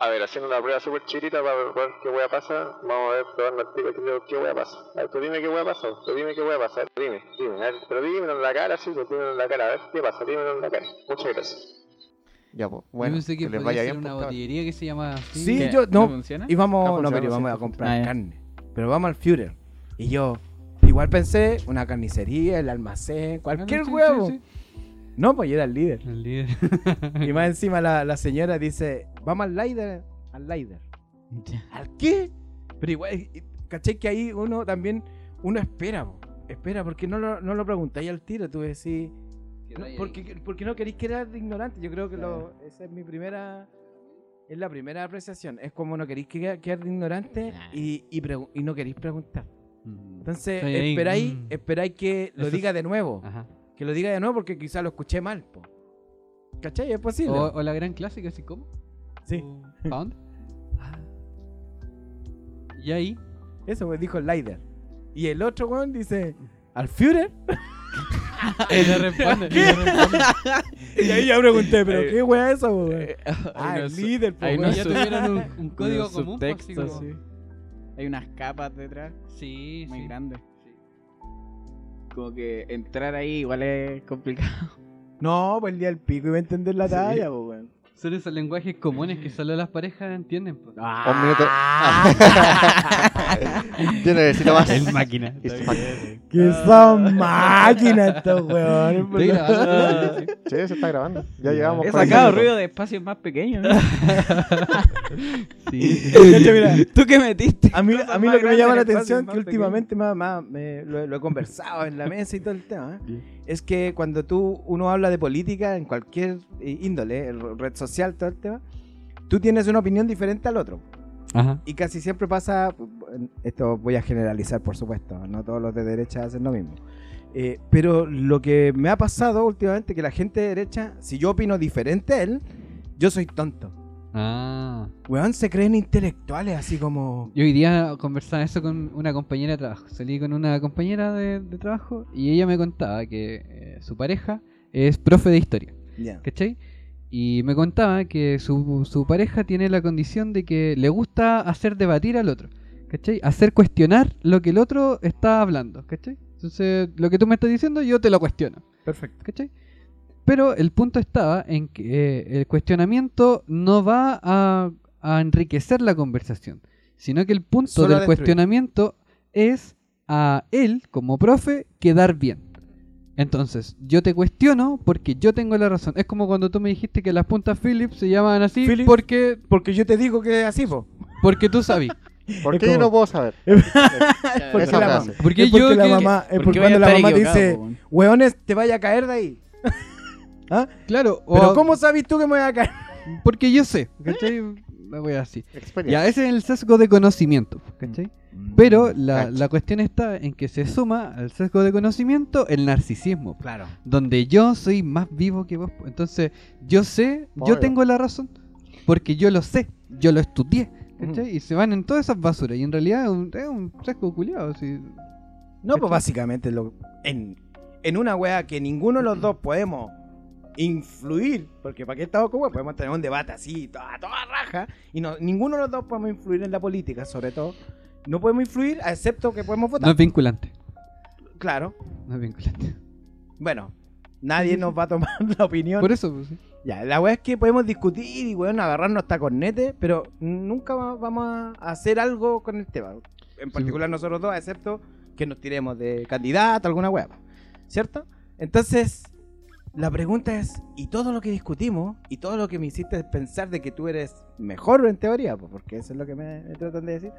A ver, haciendo una prueba súper chiquita para ver qué hueá pasa. Vamos a ver, probando el tiro, qué hueá pasa. A ver, tú dime qué hueá pasa. Tú dime qué hueá pasa. Dime, dime. A ver, pero dímelo en la cara, sí, pues dímelo en la cara. A ver, qué pasa, dímelo en la cara. Muchas gracias. Ya, pues. Yo Bueno, pensé que, que les vaya ser bien. una pues, botillería que se llama así. Sí, ¿Qué? yo, no, ¿No funciona? íbamos, Está no, pero íbamos a comprar Ah, carne. Pero vamos al Führer. Y yo, igual pensé, una carnicería, el almacén, cualquier Ah, sí, huevo. sí, sí. No, pues yo era el líder. El líder. y más encima la, la señora dice, vamos al Leider. Al Leider. ¿Al qué? Pero igual, caché que ahí uno también, uno espera, po. espera, porque no lo, no lo preguntáis al tiro, tú decís, no, porque, porque no queréis quedar de ignorante, yo creo que lo, esa es mi primera, es la primera apreciación, es como no queréis quedar, quedar de ignorante y, y, y no queréis preguntar. Entonces, Estoy ahí, esperáis, mm. esperáis que lo Eso diga de nuevo, Ajá. Que lo diga de nuevo porque quizás lo escuché mal, po. ¿Cachai? Es posible. O, o la gran clásica, así como. Sí. ¿Para dónde? Ah. Y ahí. Eso pues, dijo el Leider. Y el otro weón dice, ¿al Führer? Y le responde. y le responde. Y ahí ya pregunté, ¿pero Eh, qué weón es eso, weón? Eh, Ah, hay el líder, po, ya tuvieron un, un código común. pues, así subtextos, como- sí. Hay unas capas detrás Sí, muy sí. grandes. Como que entrar ahí igual es complicado. No, pues el día del pico iba a entender la Sí. talla, po, weón. Son esos lenguajes comunes que solo las parejas entienden. pues. Un minuto. Yo necesito más. El máquina. Fucking- Que son máquinas estos weones. Estoy grabando, sí, se está grabando. Ya llegamos. He sacado ruido de espacios más pequeños. ¿no? Sí. Mira, ¿Tú qué metiste? a mí, Cosas a mí más lo que me llama la atención, espacios que más últimamente me, me- me- lo, lo he conversado en la mesa y todo el tema, ¿eh? Es que cuando tú uno habla de política en cualquier eh, índole, el red social, todo el tema, tú tienes una opinión diferente al otro. Ajá. Y casi siempre pasa, esto voy a generalizar por supuesto, no todos los de derecha hacen lo mismo. Eh, pero lo que me ha pasado últimamente que la gente de derecha, si yo opino diferente a él, yo soy tonto. Ah. Weón, se creen intelectuales, así como... Yo hoy día conversaba eso con una compañera de trabajo. Salí con una compañera de, de trabajo y ella me contaba que eh, su pareja es profe de historia. Ya. ¿Cachai? Y me contaba que su, su pareja tiene la condición de que le gusta hacer debatir al otro. ¿Cachai? Hacer cuestionar lo que el otro está hablando. ¿Cachai? Entonces, lo que tú me estás diciendo, yo te lo cuestiono. Perfecto. ¿Cachai? Pero el punto estaba en que eh, el cuestionamiento no va a, a enriquecer la conversación, sino que el punto Solo del cuestionamiento es a él, como profe, quedar bien. Entonces, yo te cuestiono porque yo tengo la razón. Es como cuando tú me dijiste que las puntas Philips se llaman así Philips. porque, Porque yo te digo que es así, po. porque tú sabes. ¿Por qué yo no puedo saber? Porque Esa la, frase. mamá, Porque es porque yo la que- mamá, es ¿Por porque a cuando la mamá dice, po, weones, te vaya a caer de ahí. ¿Ah? Claro, Pero o- ¿cómo sabes tú que me voy a caer? porque yo sé. ¿Cachai? Me voy así. Ya, ese es el sesgo de conocimiento. ¿Cachai? Pero la, la cuestión está en que se suma al sesgo de conocimiento el narcisismo. Claro. Donde yo soy más vivo que vos. Entonces, yo sé, yo tengo la razón. Porque yo lo sé, yo lo estudié. ¿cachai? Y se van en todas esas basuras. Y en realidad es un, es un sesgo culiado. sí. No, pues básicamente lo, en, en una wea que ninguno de los dos podemos influir, porque para qué estamos wea, podemos tener un debate así, toda, toda raja, y no, ninguno de los dos podemos influir en la política, sobre todo. No podemos influir, excepto que podemos votar. No es vinculante. Claro. No es vinculante. Bueno, nadie nos va a tomar la opinión. Por eso, pues, sí. Ya, la weá es que podemos discutir y weón, agarrarnos hasta cornete, pero nunca va- vamos a hacer algo con el tema. En particular nosotros dos, excepto que nos tiremos de candidato, alguna weá. ¿Cierto? Entonces, la pregunta es, ¿y todo lo que discutimos y todo lo que me hiciste pensar de que tú eres mejor en teoría? Pues, porque eso es lo que me, me tratan de decir.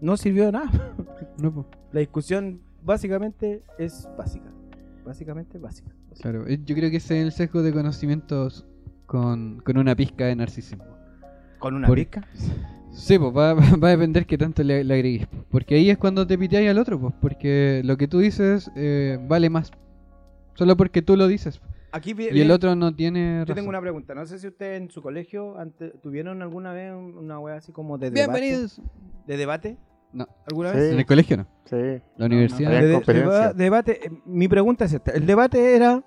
No sirvió de nada. No, La discusión básicamente es básica. Básicamente básica. claro. Eh, Yo creo que ese es el sesgo de conocimientos con, con una pizca de narcisismo. Con una Por- pica. Sí, pues va, va a depender qué tanto le, le agregues. Porque ahí es cuando te piteáis al otro, pues. Porque lo que tú dices eh, vale más. Solo porque tú lo dices. Aquí Y el otro no tiene Yo razón. tengo una pregunta. No sé si ustedes en su colegio ante- tuvieron alguna vez una wea así como de debate. Bienvenidos. ¿De debate? No. ¿Alguna Sí. vez? En el colegio no. Sí. La universidad. De- de- debate. eh, Mi pregunta es esta. El debate era,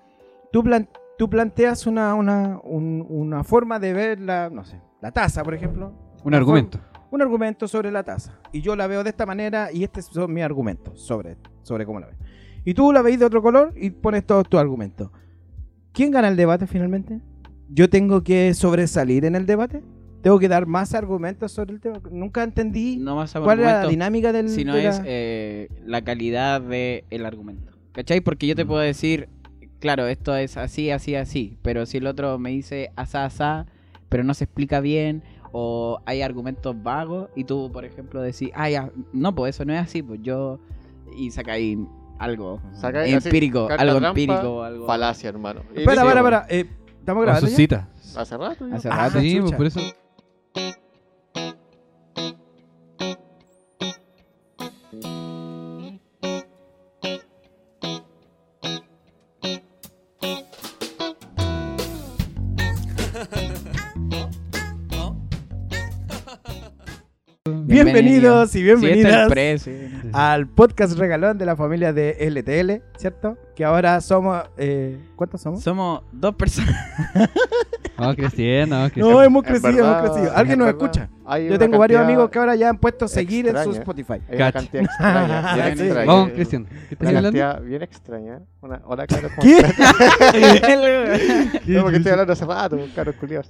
tú, plan- tú planteas una, una, un- una forma de ver la, no sé, la taza, por ejemplo. Un argumento. Un argumento sobre la taza. Y yo la veo de esta manera y estos son mis argumentos sobre, sobre cómo la veo. Y tú la veis de otro color y pones todos tus argumentos. ¿Quién gana el debate finalmente? ¿Yo tengo que sobresalir en el debate? ¿Tengo que dar más argumentos sobre el tema? Nunca entendí No más cuál era la dinámica del... sino de la- es eh, la calidad del argumento. ¿Cachai? Porque yo te puedo decir, claro, esto es así, así, así, pero si el otro me dice asá, asá, pero no se explica bien, o hay argumentos vagos, y tú, por ejemplo, decís, ah, ya, no, pues eso no es así, pues yo, y sacáis algo así, empírico, carta algo trampa, empírico, algo... Falacia, hermano. Y Espera, espera, espera. Eh, ¿Estamos A grabando. Hace rato. Hace Ah, rato. Sí, chucha. pues por eso. Bienvenidos y bienvenidas pre, sí. al podcast regalón de la familia de LTL, ¿cierto? Que ahora somos... eh, ¿Cuántos somos? Somos dos personas. Vamos creciendo, vamos creciendo. No, hemos crecido, verdad, hemos crecido. Alguien en nos verdad, escucha. hay Yo tengo varios amigos que ahora ya han puesto seguir en su extraña. Spotify. Hay una cantidad extraña. bien Sí. extraña. Vamos creciendo. ¿Qué estás Una hablando? cantidad bien extraña. Una, hola. ¿cómo ¿Qué? No, porque estoy hablando hace rato, caros culiados.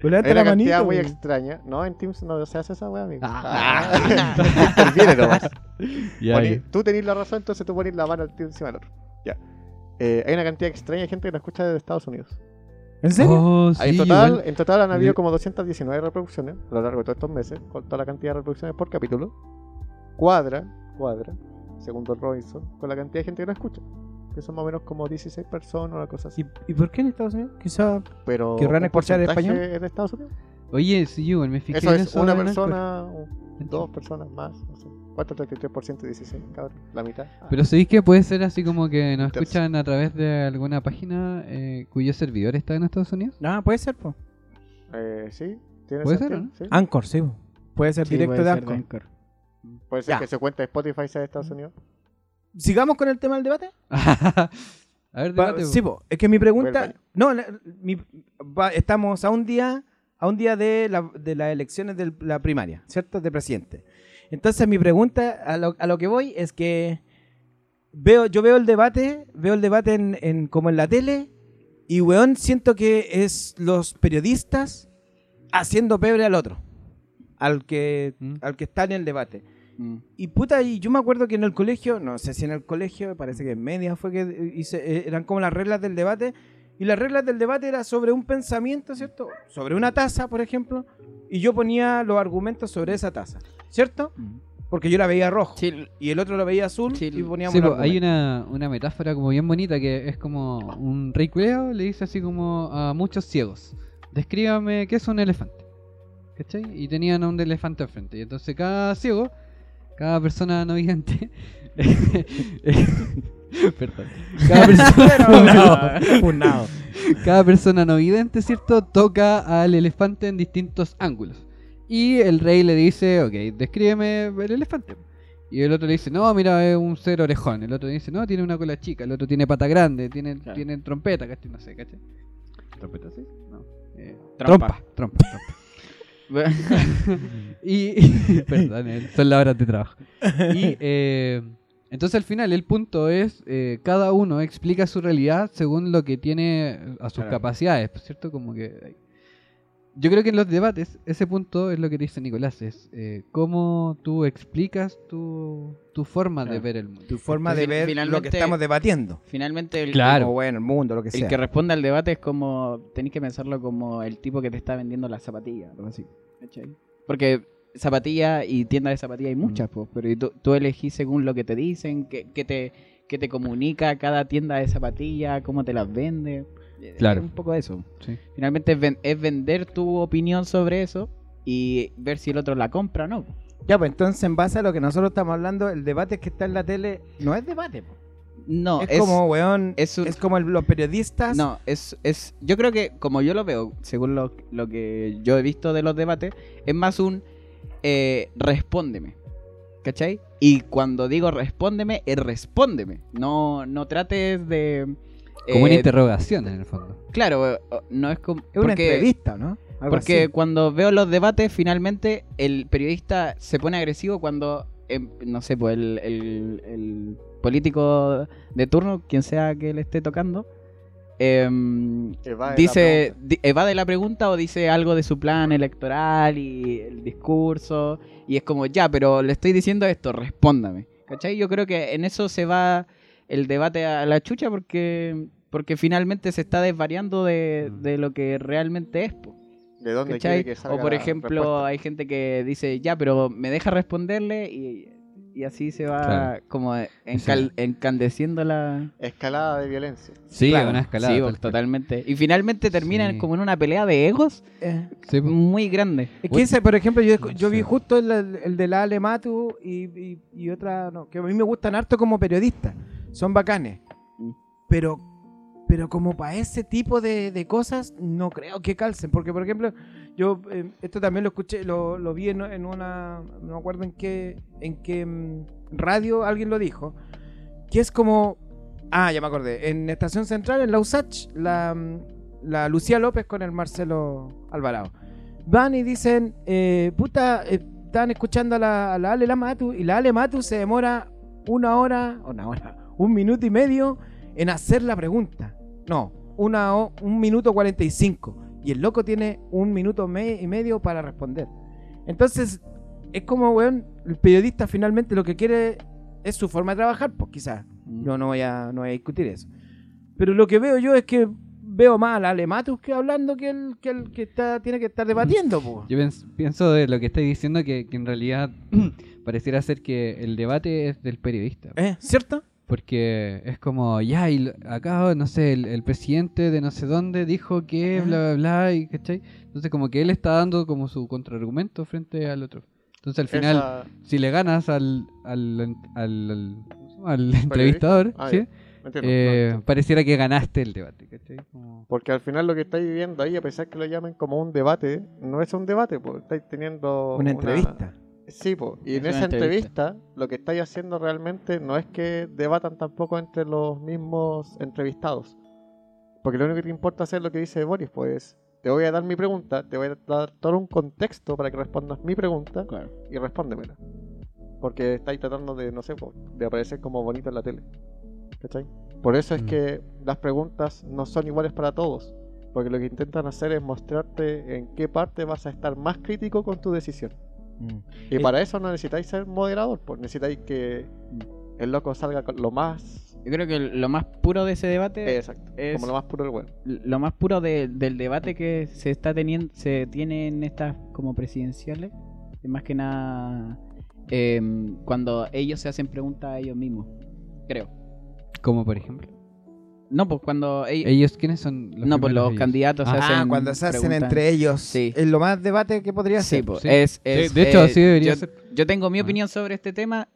Ya. Pues levanta la cantidad manito, muy extraña. No, en Teams no se hace esa wea, amigo. Ah. Ah. Interviene nomás. Poní- tú tenés la razón, entonces tú pones la mano al tío encima del otro. Ya. Eh, hay una cantidad extraña de gente que nos escucha desde Estados Unidos. ¿En serio? Oh, sí, en, total, igual. en total han habido como 219 reproducciones a lo largo de todos estos meses, con toda la cantidad de reproducciones por capítulo. Cuadra, cuadra, segundo Robinson, con la cantidad de gente que nos escucha. Que son más o menos como 16 personas, una cosa así. ¿Y, y por qué en Estados Unidos? Quizá... Pero ¿Querrán escuchar español? es de Estados Unidos. Oye, sí, yo me fijé Eso en es una persona, un- dos personas más. No sé. ¿Cuánto? 33% de 16, cabrón. La mitad. Ah, Pero ¿sabéis que puede ser así como que nos escuchan a través de alguna página eh, cuyo servidor está en Estados Unidos? Ah, puede ser, po. Eh, sí, tiene ¿Puede ser, sentido, o sí. Anchor, sí. Puede ser Sí, directo puede de ser de Anchor. Anchor. Puede ser Ya. que su cuenta de Spotify sea de Estados Unidos. Sigamos con el tema del debate. a ver, debate. sí, po. es que mi pregunta. baño. No, la- mi- va- estamos a un día, a un día de, la- de las elecciones de la primaria, ¿cierto? De presidente. Entonces mi pregunta a lo, a lo que voy es que veo, yo veo el debate, veo el debate en, en- como en la tele, y weón, siento que es los periodistas haciendo pebre al otro, al que, Mm. al que está en el debate. Mm. Y puta, y yo me acuerdo que en el colegio, no sé si en el colegio, parece que en media fue que hice, eh, eran como las reglas del debate. Y las reglas del debate era sobre un pensamiento, ¿cierto? Sobre una taza, por ejemplo. Y yo ponía los argumentos sobre esa taza, ¿cierto? Mm. Porque yo la veía rojo. Sí, Y el otro lo veía azul Sí, y poníamos Sí, hay una, una metáfora como bien bonita que es como un rey culeo le dice así como a muchos ciegos, descríbame qué es un elefante. ¿Cachai? Y tenían a un elefante al frente. Y entonces cada ciego, cada persona no vidente, perdón, cada persona, Funado, funado. cada persona no vidente, ¿cierto? Toca al elefante en distintos ángulos. Y el rey le dice, ok, descríbeme el elefante. Y el otro le dice, no, mira, es un ser orejón. El otro dice, no, tiene una cola chica. El otro tiene pata grande, tiene, Claro. tiene trompeta, ¿cachai? No sé, ¿cachai? ¿Trompeta sí? No. Eh, Trompa. trompa, trompa, trompa. Y, perdón, eh, son las horas de trabajo. Y eh, entonces al final el punto es, eh, cada uno explica su realidad según lo que tiene a sus Claro. capacidades, ¿cierto? Como que... Yo creo que en los debates ese punto es lo que dice Nicolás, es eh, cómo tú explicas tu, tu forma de Claro. ver el mundo. Tu forma de Fin- ver lo que estamos debatiendo. Finalmente, el, Claro. Como, bueno, el mundo, lo que el sea. que responde al debate es como. Tenéis que pensarlo como el tipo que te está vendiendo las zapatillas, algo así. ¿cachai? Porque zapatillas y tiendas de zapatillas hay muchas, pues, pero y tú, tú elegís según lo que te dicen, que, que te, que te comunica cada tienda de zapatillas, cómo te las vende. Eh, Claro. es un poco eso. Sí. Finalmente es, ven- es vender tu opinión sobre eso y ver si el otro la compra o no. Ya, pues entonces en base a lo que nosotros estamos hablando, el debate que está en la tele no es debate. po. No, es, como, weón, es es, como el- los periodistas. No, es, es. Yo creo que, como yo lo veo, según lo, lo que yo he visto de los debates, es más un eh, respóndeme. ¿Cachai? Y cuando digo respóndeme, es respóndeme. No, no trates de. Como una eh, interrogación en el fondo. Claro, no es como. es una porque- entrevista, ¿no? Algo Porque así. cuando veo los debates, finalmente el periodista se pone agresivo cuando, em, no sé, pues el, el- el político de turno, quien sea que le esté tocando, em, Evade la dice, di- evade la pregunta o dice algo de su plan electoral y el discurso. Y es como, ya, pero le estoy diciendo esto, respóndame. ¿Cachai? Yo creo que en eso se va el debate a la chucha porque, porque finalmente se está desvariando de, Mm. de lo que realmente es. po. ¿De dónde quiere que salga O por la ejemplo, hay gente que dice, ya, pero me deja responderle y, y así se va Claro. como encal- encandeciendo la... Escalada de violencia. Sí, Claro, una escalada. sí, tal cual. totalmente. Y finalmente terminan Sí. como en una pelea de egos Eh, Sí, po. muy grande. Es que ese, por ejemplo, yo, yo vi justo el, el de la Ale Matu y, y- y otra, no, que a mí me gustan harto como periodistas. Son bacanes. Mm. Pero, pero como para ese tipo de, de cosas, no creo que calcen. Porque, por ejemplo, yo eh, esto también lo escuché, lo, vi en, una, no me acuerdo en qué, en qué mm, radio alguien lo dijo, que es como, ah, ya me acordé, en Estación Central, en la USACH, la, mm, la Lucía López con el Marcelo Alvarado. Van y dicen, eh, puta, están escuchando a la, a Ale la Matu y la Ale Matu se demora una hora, una hora, un minuto y medio en hacer la pregunta. No, una, un minuto 45. Y el loco tiene un minuto me- y medio para responder. Entonces, es como, weón, el periodista finalmente lo que quiere es su forma de trabajar, pues quizás. Yo no voy, a, no voy a discutir eso. Pero lo que veo yo es que veo más al Ale Matus que hablando que el que, el que está, tiene que estar debatiendo, pues. Yo pienso de lo que estáis diciendo que, que en realidad pareciera ser que el debate es del periodista. ¿Eh? ¿Cierto? Porque es como, ya, y lo- acá, no sé, el, el presidente de no sé dónde dijo que, bla, bla, bla, y ¿cachai? Entonces como que él está dando como su contraargumento frente al otro. Entonces al final, Esa- si le ganas al, al, al, entrevistador, Ah, ¿sí? Eh, no, pareciera que ganaste el debate, ¿cachai? Como- Porque al final lo que estáis viviendo ahí, a pesar que lo llamen como un debate, no es un debate, porque estáis teniendo Una entrevista. Sí, po. y Es en esa entrevista. entrevista lo que estáis haciendo realmente no es que debatan tampoco entre los mismos entrevistados. Porque lo único que te importa hacer lo que dice Boris, pues te voy a dar mi pregunta, te voy a dar todo un contexto para que respondas mi pregunta Claro. y respóndemela. Porque estáis tratando de, no sé, po, de aparecer como bonito en la tele. ¿Cachai? Por eso es Mm. que las preguntas no son iguales para todos. Porque lo que intentan hacer es mostrarte en qué parte vas a estar más crítico con tu decisión. Y para eso no necesitáis ser moderador, pues necesitáis que el loco salga con lo más Yo creo que lo más puro de ese debate, exacto, es- como lo más puro del web. lo más puro de- del debate que se está teniendo, se tiene en estas como presidenciales, es más que nada em, cuando ellos se hacen preguntas a ellos mismos, creo. Como por ejemplo. No, pues cuando ellos, ¿Ellos quiénes son los no, pues los ellos? candidatos se Ah, hacen Ah, cuando se hacen preguntas. entre ellos. Sí. Es lo más debate que podría Sí, ser. pues, Sí. es, Sí, es, de hecho, eh, así debería yo, ser. yo tengo mi Ah. opinión sobre este tema.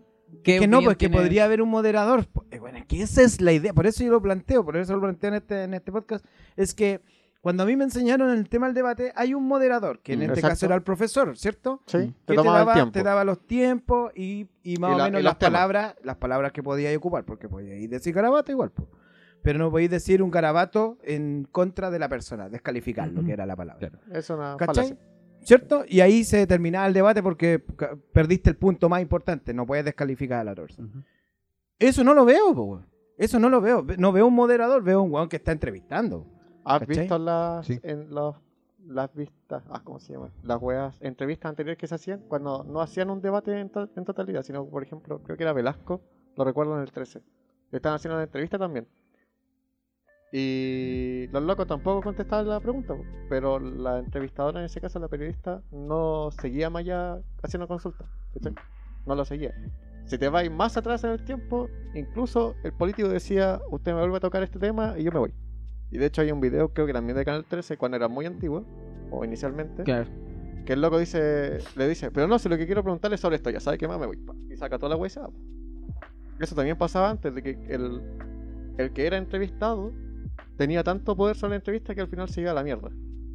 Es que no, pues que podría haber un moderador. Eh, Bueno, es que esa es la idea. Por eso yo lo planteo, por eso lo planteo en este, en este podcast. Es que cuando a mí me enseñaron el tema del debate, hay un moderador, que en Mm, este exacto. caso era el profesor, ¿cierto? Sí, te que te daba, el tiempo. te daba los tiempos y, y más Y o la- menos las temas. palabras, las palabras que podíais ocupar, porque podíais decir garabato igual, po. Pero no podéis decir un garabato en contra de la persona, descalificarlo, Ujú. que era la palabra. Claro. Es una ¿Cachai? falacia. ¿Cierto? Y ahí se terminaba el debate porque perdiste el punto más importante, no puedes descalificar a la persona. Eso no lo veo, po. Eso no lo veo. Ve- No veo un moderador, veo un weón que está entrevistando. ¿Has ¿Cachai? visto las Sí. en los las vistas, ah, ¿cómo se llama? Las weas, entrevistas anteriores que se hacían cuando no hacían un debate en, to- en totalidad, sino por ejemplo, creo que era Velasco, lo recuerdo en el 13. Le estaban haciendo una entrevista también. Y los locos tampoco contestaban la pregunta, pero la entrevistadora, en ese caso la periodista, no seguía más allá haciendo consulta. ¿cachai? No lo seguía. Si te vas más atrás en el tiempo, incluso el político decía, usted me vuelve a tocar este tema y yo me voy. Y de hecho hay un video, creo que también de Canal 13, cuando era muy antiguo, o inicialmente, Claro. que el loco dice, le dice, pero no, si lo que quiero preguntarle es sobre esto, ya sabe que más me voy. pa", Y saca toda la po. Eso también pasaba antes, de que el, el que era entrevistado tenía tanto poder sobre la entrevista que al final se iba a la mierda.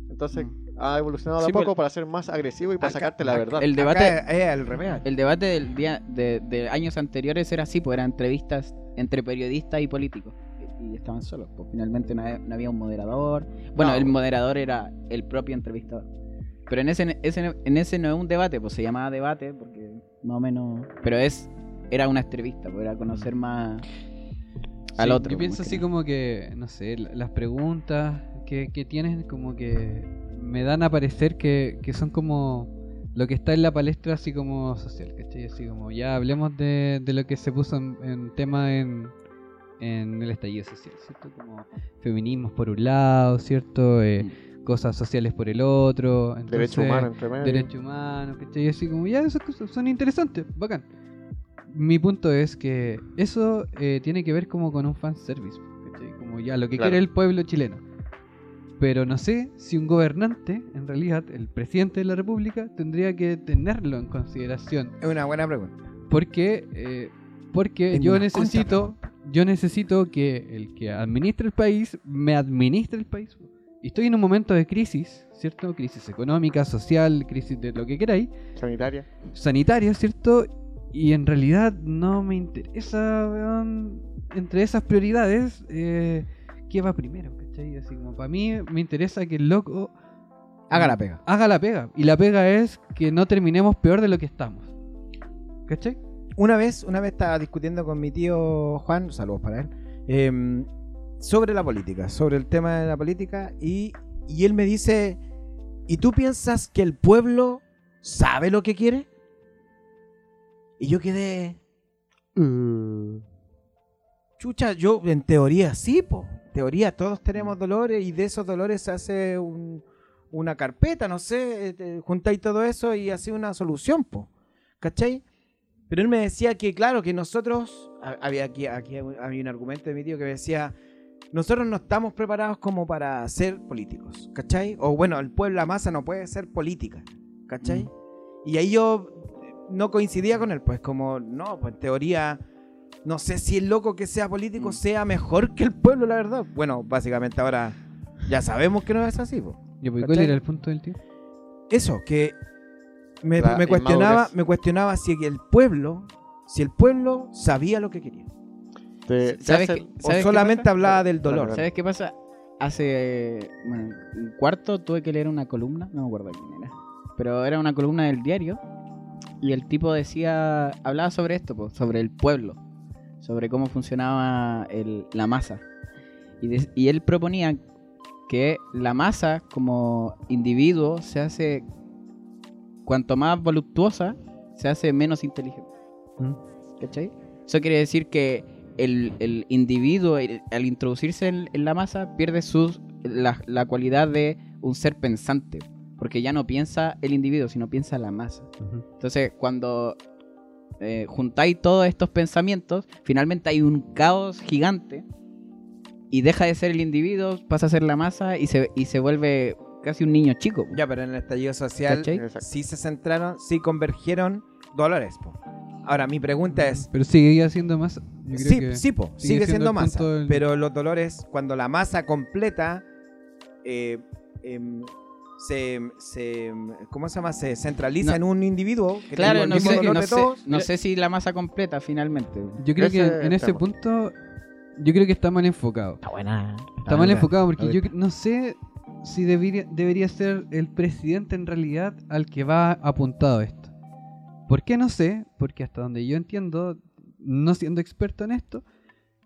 Entonces ha evolucionado de Sí, a poco pues, para ser más agresivo y para acá- sacarte la acá- verdad. El debate, es revés. el debate del día de, de años anteriores era así, pues eran entrevistas entre periodistas y políticos. Y, y estaban solos, pues finalmente no había, no había un moderador. Bueno, No. el moderador era el propio entrevistador. Pero en ese, ese- en ese no es un debate, pues se llamaba debate, porque más o menos. Pero es era una entrevista, pues era conocer más al Sí, otro. Yo pues, pienso así que como que, no sé, la- las preguntas que, que tienen como que me dan a parecer que, que son como lo que está en la palestra así como social, ¿cachai? Así como ya hablemos de, de lo que se puso en, en tema en, en el estallido social, ¿cierto? Como feminismos por un lado, ¿cierto? Eh, cosas sociales por el otro. Derecho entonces- humano entre medio. derechos humanos, ¿cachai? Así como, ya, esas cosas son interesantes, bacán. Mi punto es que eso eh, tiene que ver como con un fanservice, ¿cachai? Como ya lo que Claro. quiere el pueblo chileno. Pero no sé si un gobernante, en realidad, el presidente de la república, tendría que tenerlo en consideración. Es una buena pregunta. Porque, eh, porque yo necesito, yo necesito que el que administre el país me administre el país. Y estoy en un momento de crisis, ¿cierto? Crisis económica, social, crisis de lo que queráis Sanitaria. sanitaria, ¿cierto? Y en realidad no me interesa, weón, entre esas prioridades, eh, ¿qué va primero? ¿Cachai? Así como para mí me interesa que el loco Haga la pega. haga la pega. Y la pega es que no terminemos peor de lo que estamos. ¿Cachai? Una vez, una vez estaba discutiendo con mi tío Juan, saludos para él, em, sobre la política, sobre el tema de la política, y, y él me dice, ¿y tú piensas que el pueblo sabe lo que quiere? Y yo quedé, chucha, yo en teoría sí, po. En teoría todos tenemos dolores y de esos dolores se hace un- una carpeta, no sé, eh, juntáis todo eso y hace una solución, po. ¿Cachai? Pero él me decía que, claro, que nosotros, ha- había aquí, aquí había un argumento de mi tío que me decía, nosotros no estamos preparados como para ser políticos, ¿cachai? O bueno, el pueblo, la masa no puede ser política, ¿cachai? Y ahí yo eh, no coincidía con él, pues como, no, pues en teoría, no sé si el loco que sea político Mm. sea mejor que el pueblo, la verdad. Bueno, básicamente ahora ya sabemos que no es así, pues. Ya, pues, ¿Cuál era el punto del tío? Eso, que me, cuestionaba, me cuestionaba si el pueblo, si el pueblo sabía lo que quería. Te- te ¿Sabes hacen- qué? O ¿Sabes qué solamente pasa? hablaba del Claro, dolor. claro. ¿Sabes qué pasa? Hace bueno, un cuarto tuve que leer una columna, no me acuerdo quién era, pero era una columna del diario y el tipo decía, hablaba sobre esto, po, sobre el pueblo, sobre cómo funcionaba el- la masa. Y, de- y él proponía que la masa como individuo se hace, cuanto más voluptuosa, se hace menos inteligente. Mm. ¿Cachai? Eso quiere decir que el, el individuo, el- al introducirse en, en la masa, pierde sus, la, la cualidad de un ser pensante. Porque ya no piensa el individuo, sino piensa la masa. Entonces, cuando eh, juntáis todos estos pensamientos, finalmente hay un caos gigante y deja de ser el individuo, pasa a ser la masa y se, y se vuelve casi un niño chico. Ya, pero en el estallido social sí se centraron, sí convergieron dolores. po. Ahora, mi pregunta es, Pero sigue siendo creo sí, que- sí, po, sigue sigue, siendo masa, del- pero los dolores, cuando la masa completa eh, em, se, se, ¿cómo se llama? Se centraliza No. en un individuo que Claro, no mismo sé, dolor no de sé- todos. no sé si la masa completa finalmente. Yo creo que en ese punto. Yo creo que está mal enfocado. Está buena. Está mal enfocado porque yo no sé si debería, debería ser el presidente en realidad al que va apuntado esto. ¿Por qué no sé? Porque hasta donde yo entiendo, no siendo experto en esto,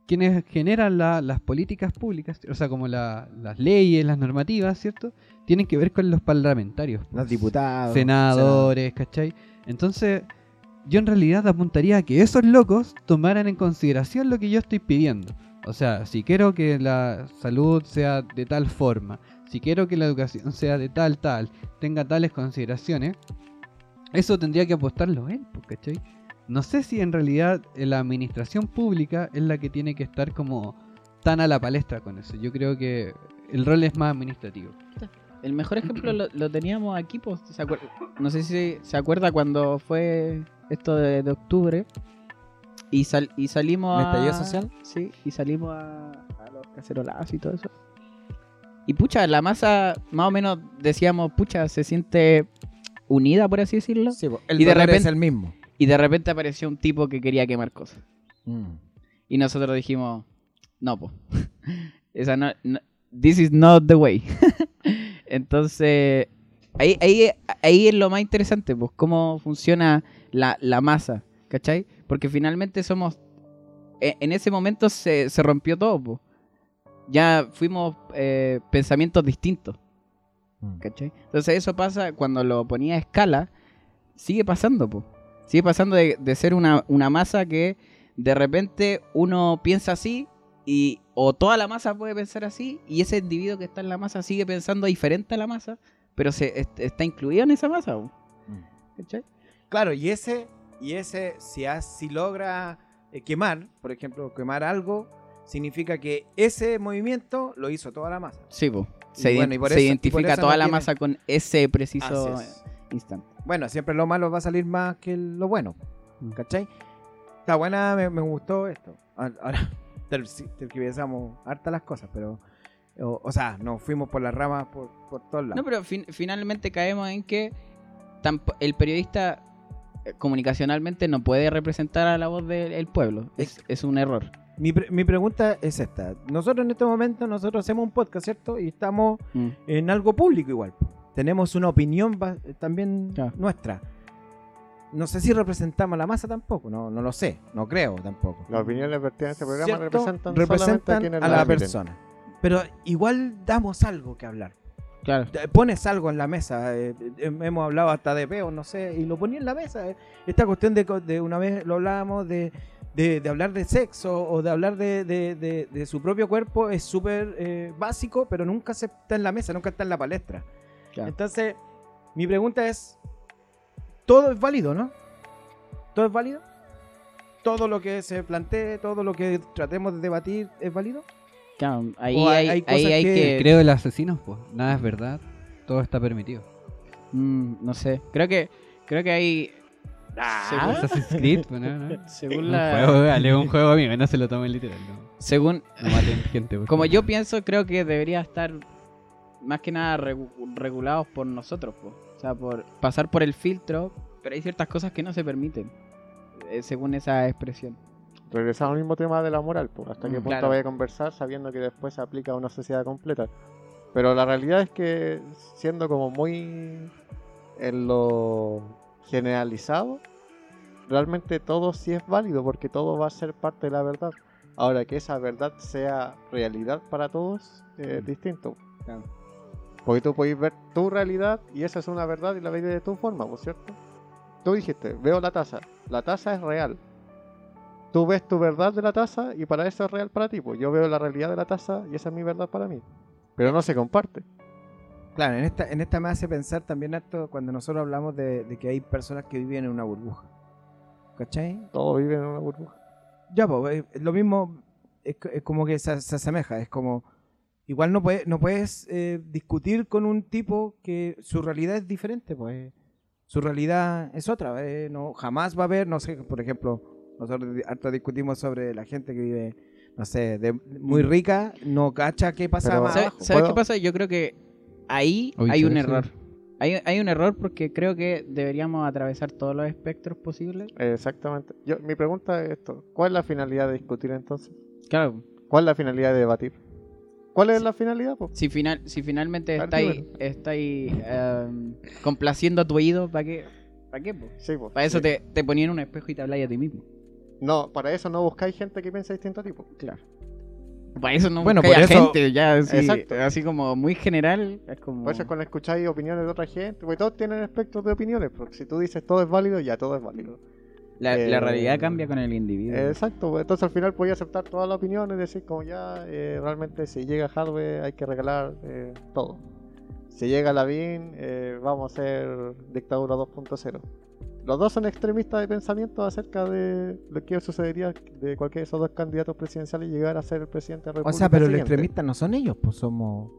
quienes generan la- las políticas públicas, o sea, como la- las leyes, las normativas, ¿cierto? Tienen que ver con los parlamentarios. Los diputados. senadores, ¿cachai? Entonces, yo en realidad apuntaría a que esos locos tomaran en consideración lo que yo estoy pidiendo. O sea, si quiero que la salud sea de tal forma, si quiero que la educación sea de tal, tal, tenga tales consideraciones, eso tendría que apostarlo él, pues, ¿cachai? No sé si en realidad eh, la administración pública es la que tiene que estar como tan a la palestra con eso. Yo creo que el rol es más administrativo. El mejor ejemplo lo, lo teníamos aquí, pues, ¿se acuer- no sé si se acuerda cuando fue esto de, de octubre y, sal- y salimos ¿El a... estallido social? Sí, y salimos a, a los cacerolazos y todo eso. Y pucha, la masa, más o menos decíamos, pucha, se siente unida, por así decirlo. Sí, el Y de dolor es repente- el mismo. Y de repente apareció un tipo que quería quemar cosas. Mm. Y nosotros dijimos, no, po. Esa no, no- this is not the way. Entonces, ahí, ahí, ahí es lo más interesante, pues, cómo funciona la, la masa, ¿cachai? Porque finalmente somos. e- En ese momento se, se rompió todo, pues. Ya fuimos eh, pensamientos distintos, Mm. ¿cachai? Entonces eso pasa cuando lo ponía a escala, sigue pasando, pues. Sigue pasando de, de ser una, una masa que de repente uno piensa así y o toda la masa puede pensar así y ese individuo que está en la masa sigue pensando diferente a la masa, pero se est- está incluido en esa masa, Mm. ¿cachai? Claro, y ese, y ese si, si logra eh, quemar, por ejemplo, quemar algo, significa que ese movimiento lo hizo toda la masa. Sí, po. Y Se, bueno, y por se eso- y por identifica toda no la tiene- masa con ese preciso es. instante. Bueno, siempre lo malo va a salir más que lo bueno, Mm. ¿cachai? Está buena, me, me gustó esto. Ahora, ter- tergiversamos harta las cosas, pero... O, o sea, nos fuimos por las ramas por, por todos lados. No, pero fin- finalmente caemos en que el periodista eh, comunicacionalmente no puede representar a la voz del pueblo. Es, es un error. Mi, pre- mi pregunta es esta. Nosotros en este momento, nosotros hacemos un podcast, ¿cierto? Y estamos Mm. en algo público igual. Tenemos una opinión también Claro. nuestra. No sé si representamos a la masa tampoco, no, no lo sé, no creo tampoco. Las opiniones vertidas en este programa ¿Cierto? representan, Representan solamente a quienes a las la persona. Pero igual damos algo que hablar. Claro. Eh, Pones algo en la mesa, eh, eh, hemos hablado hasta de peo, no sé, y lo ponía en la mesa. eh. Esta cuestión de, co- de una vez lo hablábamos de, de, de hablar de sexo o de hablar de, de- de- de su propio cuerpo es súper eh, básico, pero nunca se está en la mesa, nunca está en la palestra. Claro. Entonces, mi pregunta es, ¿todo es válido, no? ¿Todo es válido? ¿Todo lo que se plantee, todo lo que tratemos de debatir es válido? Claro, ahí O hay- hay, hay ahí cosas hay que- que... Creo el asesino, pues. Nada es verdad. Todo está permitido. Mm, no sé. Creo que creo que hay... Según, Assassin's Creed, pues, no, no. según Un la... juego, dale, un juego amigo, no se lo tomen literal. No, Según... no maten gente. por Como yo pienso, creo que debería estar más que nada regu- regulados por nosotros, po. o sea, por pasar por el filtro, pero hay ciertas cosas que no se permiten, eh, según esa expresión. Regresamos al mismo tema de la moral, pues, hasta qué Mm, punto claro. vaya a conversar sabiendo que después se aplica a una sociedad completa. Pero la realidad es que siendo como muy en lo generalizado, realmente todo sí es válido porque todo va a ser parte de la verdad. Ahora que esa verdad sea realidad para todos es distinto. Claro. Porque tú podéis ver tu realidad y esa es una verdad y la veis de tu forma, ¿por cierto? Tú dijiste, veo la taza. La taza es real. Tú ves tu verdad de la taza y para eso es real para ti. Pues yo veo la realidad de la taza y esa es mi verdad para mí. Pero no se comparte. Claro, en esta, en esta me hace pensar también harto cuando nosotros hablamos de, de que hay personas que viven en una burbuja. ¿Cachai? Todos viven en una burbuja. Ya, pues, es lo mismo, es, es como que se, se asemeja, es como, igual no, puede, no puedes eh, discutir con un tipo que su realidad es diferente, pues, su realidad es otra, eh, no, jamás va a haber, no sé, por ejemplo, nosotros harto discutimos sobre la gente que vive, no sé, de, muy rica, no cacha qué pasa Pero- más ¿Sabes, abajo. qué pasa? Yo creo que ahí Uy, hay un error. Hay, hay un error porque creo que deberíamos atravesar todos los espectros posibles. Exactamente. Yo, mi pregunta es esto. ¿Cuál es la finalidad de discutir entonces? Claro, ¿Cuál es la finalidad de debatir? ¿Cuál es la finalidad? po? si, final, si finalmente estáis, estáis em, complaciendo a tu oído, ¿para qué? ¿Para qué? po? Sí, po. Para eso Sí. te, te ponían un espejo y te habláis a ti mismo. No, para eso no buscáis gente que piense distinto a ti. po. Claro. Para eso no Bueno, buscáis por eso- gente, ya así, Exacto. así como muy general. Es como... Por eso es cuando escucháis opiniones de otra gente, porque todos tienen espectros de opiniones, porque si tú dices todo es válido, ya todo es válido. La, eh, la realidad cambia con el individuo. Exacto, entonces al final podía aceptar todas las opiniones, decir como ya, eh, realmente si llega hardware hay que regalar eh, todo. Si llega Lavín, eh, vamos a hacer dictadura 2.0. Los dos son extremistas de pensamiento acerca de lo que sucedería de cualquiera de esos dos candidatos presidenciales llegar a ser el presidente de la O República. sea, pero los extremistas no son ellos, pues somos...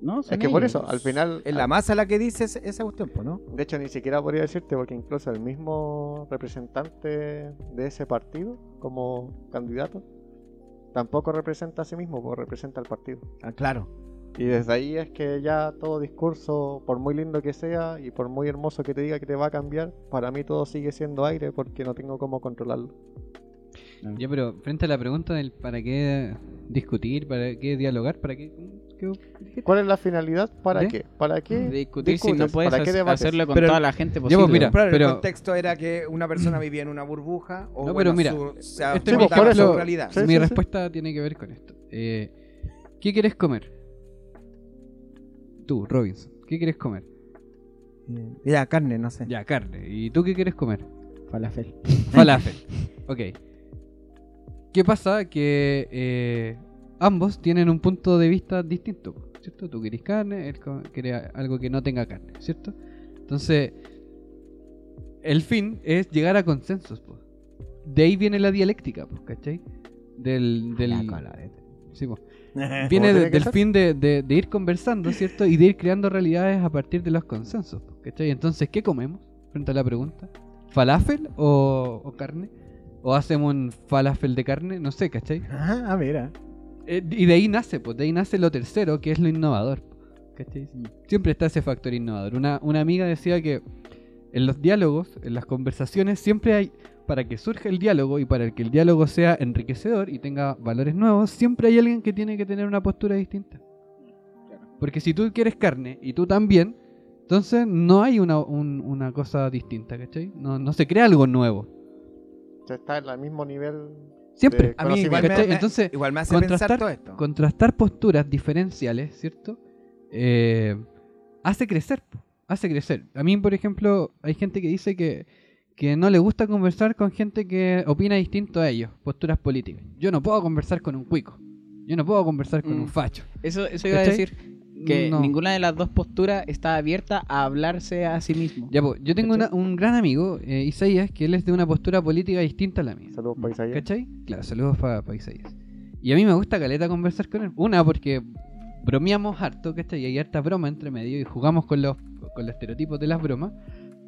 No, Es que por eso, al final, Es la masa la que dice esa cuestión, ¿no? de hecho ni siquiera podría decirte, porque incluso el mismo representante de ese partido como candidato tampoco representa a sí mismo, pues representa al partido. Ah, claro. Y desde ahí es que ya todo discurso, por muy lindo que sea y por muy hermoso que te diga que te va a cambiar, para mí todo sigue siendo aire porque no tengo cómo controlarlo. Ya, pero frente a la pregunta del para qué discutir, para qué dialogar, para qué... qué- qué- ¿Cuál es la finalidad? ¿Para ¿De? qué? ¿Para qué? Discutir si no puedes hacerlo con Pero- toda la gente pues, posible. mira, Pero, pero- el contexto era que una persona vivía en una burbuja o No, bueno, pero mira, su, se este es mi su realidad. Sí, Mi sí, sí. respuesta tiene que ver con esto. Eh, ¿Qué quieres comer? Tú, Robinson, ¿qué quieres comer? Eh, Ya, carne, no sé. Ya, carne. ¿Y tú qué quieres comer? Falafel. Falafel. ok. ¿Qué pasa? Que eh, ambos tienen un punto de vista distinto, ¿cierto? Tú quieres carne, él quiere algo que no tenga carne, ¿cierto? Entonces, el fin es llegar a consensos, po. De ahí viene la dialéctica, pues, ¿cachai? Del... del sí, po. Viene ¿Cómo de- tiene que del ser? fin de, de- de ir conversando, ¿cierto? Y de ir creando realidades a partir de los consensos, po, ¿cachai? Entonces, ¿qué comemos? Frente a la pregunta. ¿Falafel o, o carne? ¿O hacemos un falafel de carne? No sé, ¿cachai? Ajá, ah, mira. Eh, y de ahí nace, pues, de ahí nace lo tercero, que es lo innovador. ¿cachai? Siempre está ese factor innovador. Una, una amiga decía que en los diálogos, en las conversaciones, siempre hay, para que surja el diálogo y para que el diálogo sea enriquecedor y tenga valores nuevos, siempre hay alguien que tiene que tener una postura distinta. Porque si tú quieres carne y tú también, entonces no hay una, un- una cosa distinta, ¿cachai? No, no se crea algo nuevo. Se está en el mismo nivel. Siempre. A mí igual Entonces, igual me hace contrastar- pensar todo esto. contrastar posturas diferenciales, ¿cierto? Eh, hace crecer, hace crecer. A mí, por ejemplo, hay gente que dice que, que no le gusta conversar con gente que opina distinto a ellos, posturas políticas. Yo no puedo conversar con un cuico. Yo no puedo conversar con Mm. un facho. Eso, eso iba a decir. Que No. ninguna de las dos posturas está abierta a hablarse a sí mismo. Ya, po, yo tengo un gran amigo, eh, Isaías, que él es de una postura política distinta a la mía. Saludos, paisajes. ¿Cachai? Claro, saludos para Isaías. Y a mí me gusta caleta conversar con él. Una, porque bromeamos harto, ¿cachai? Y hay harta broma entre medio y jugamos con los, con los estereotipos de las bromas.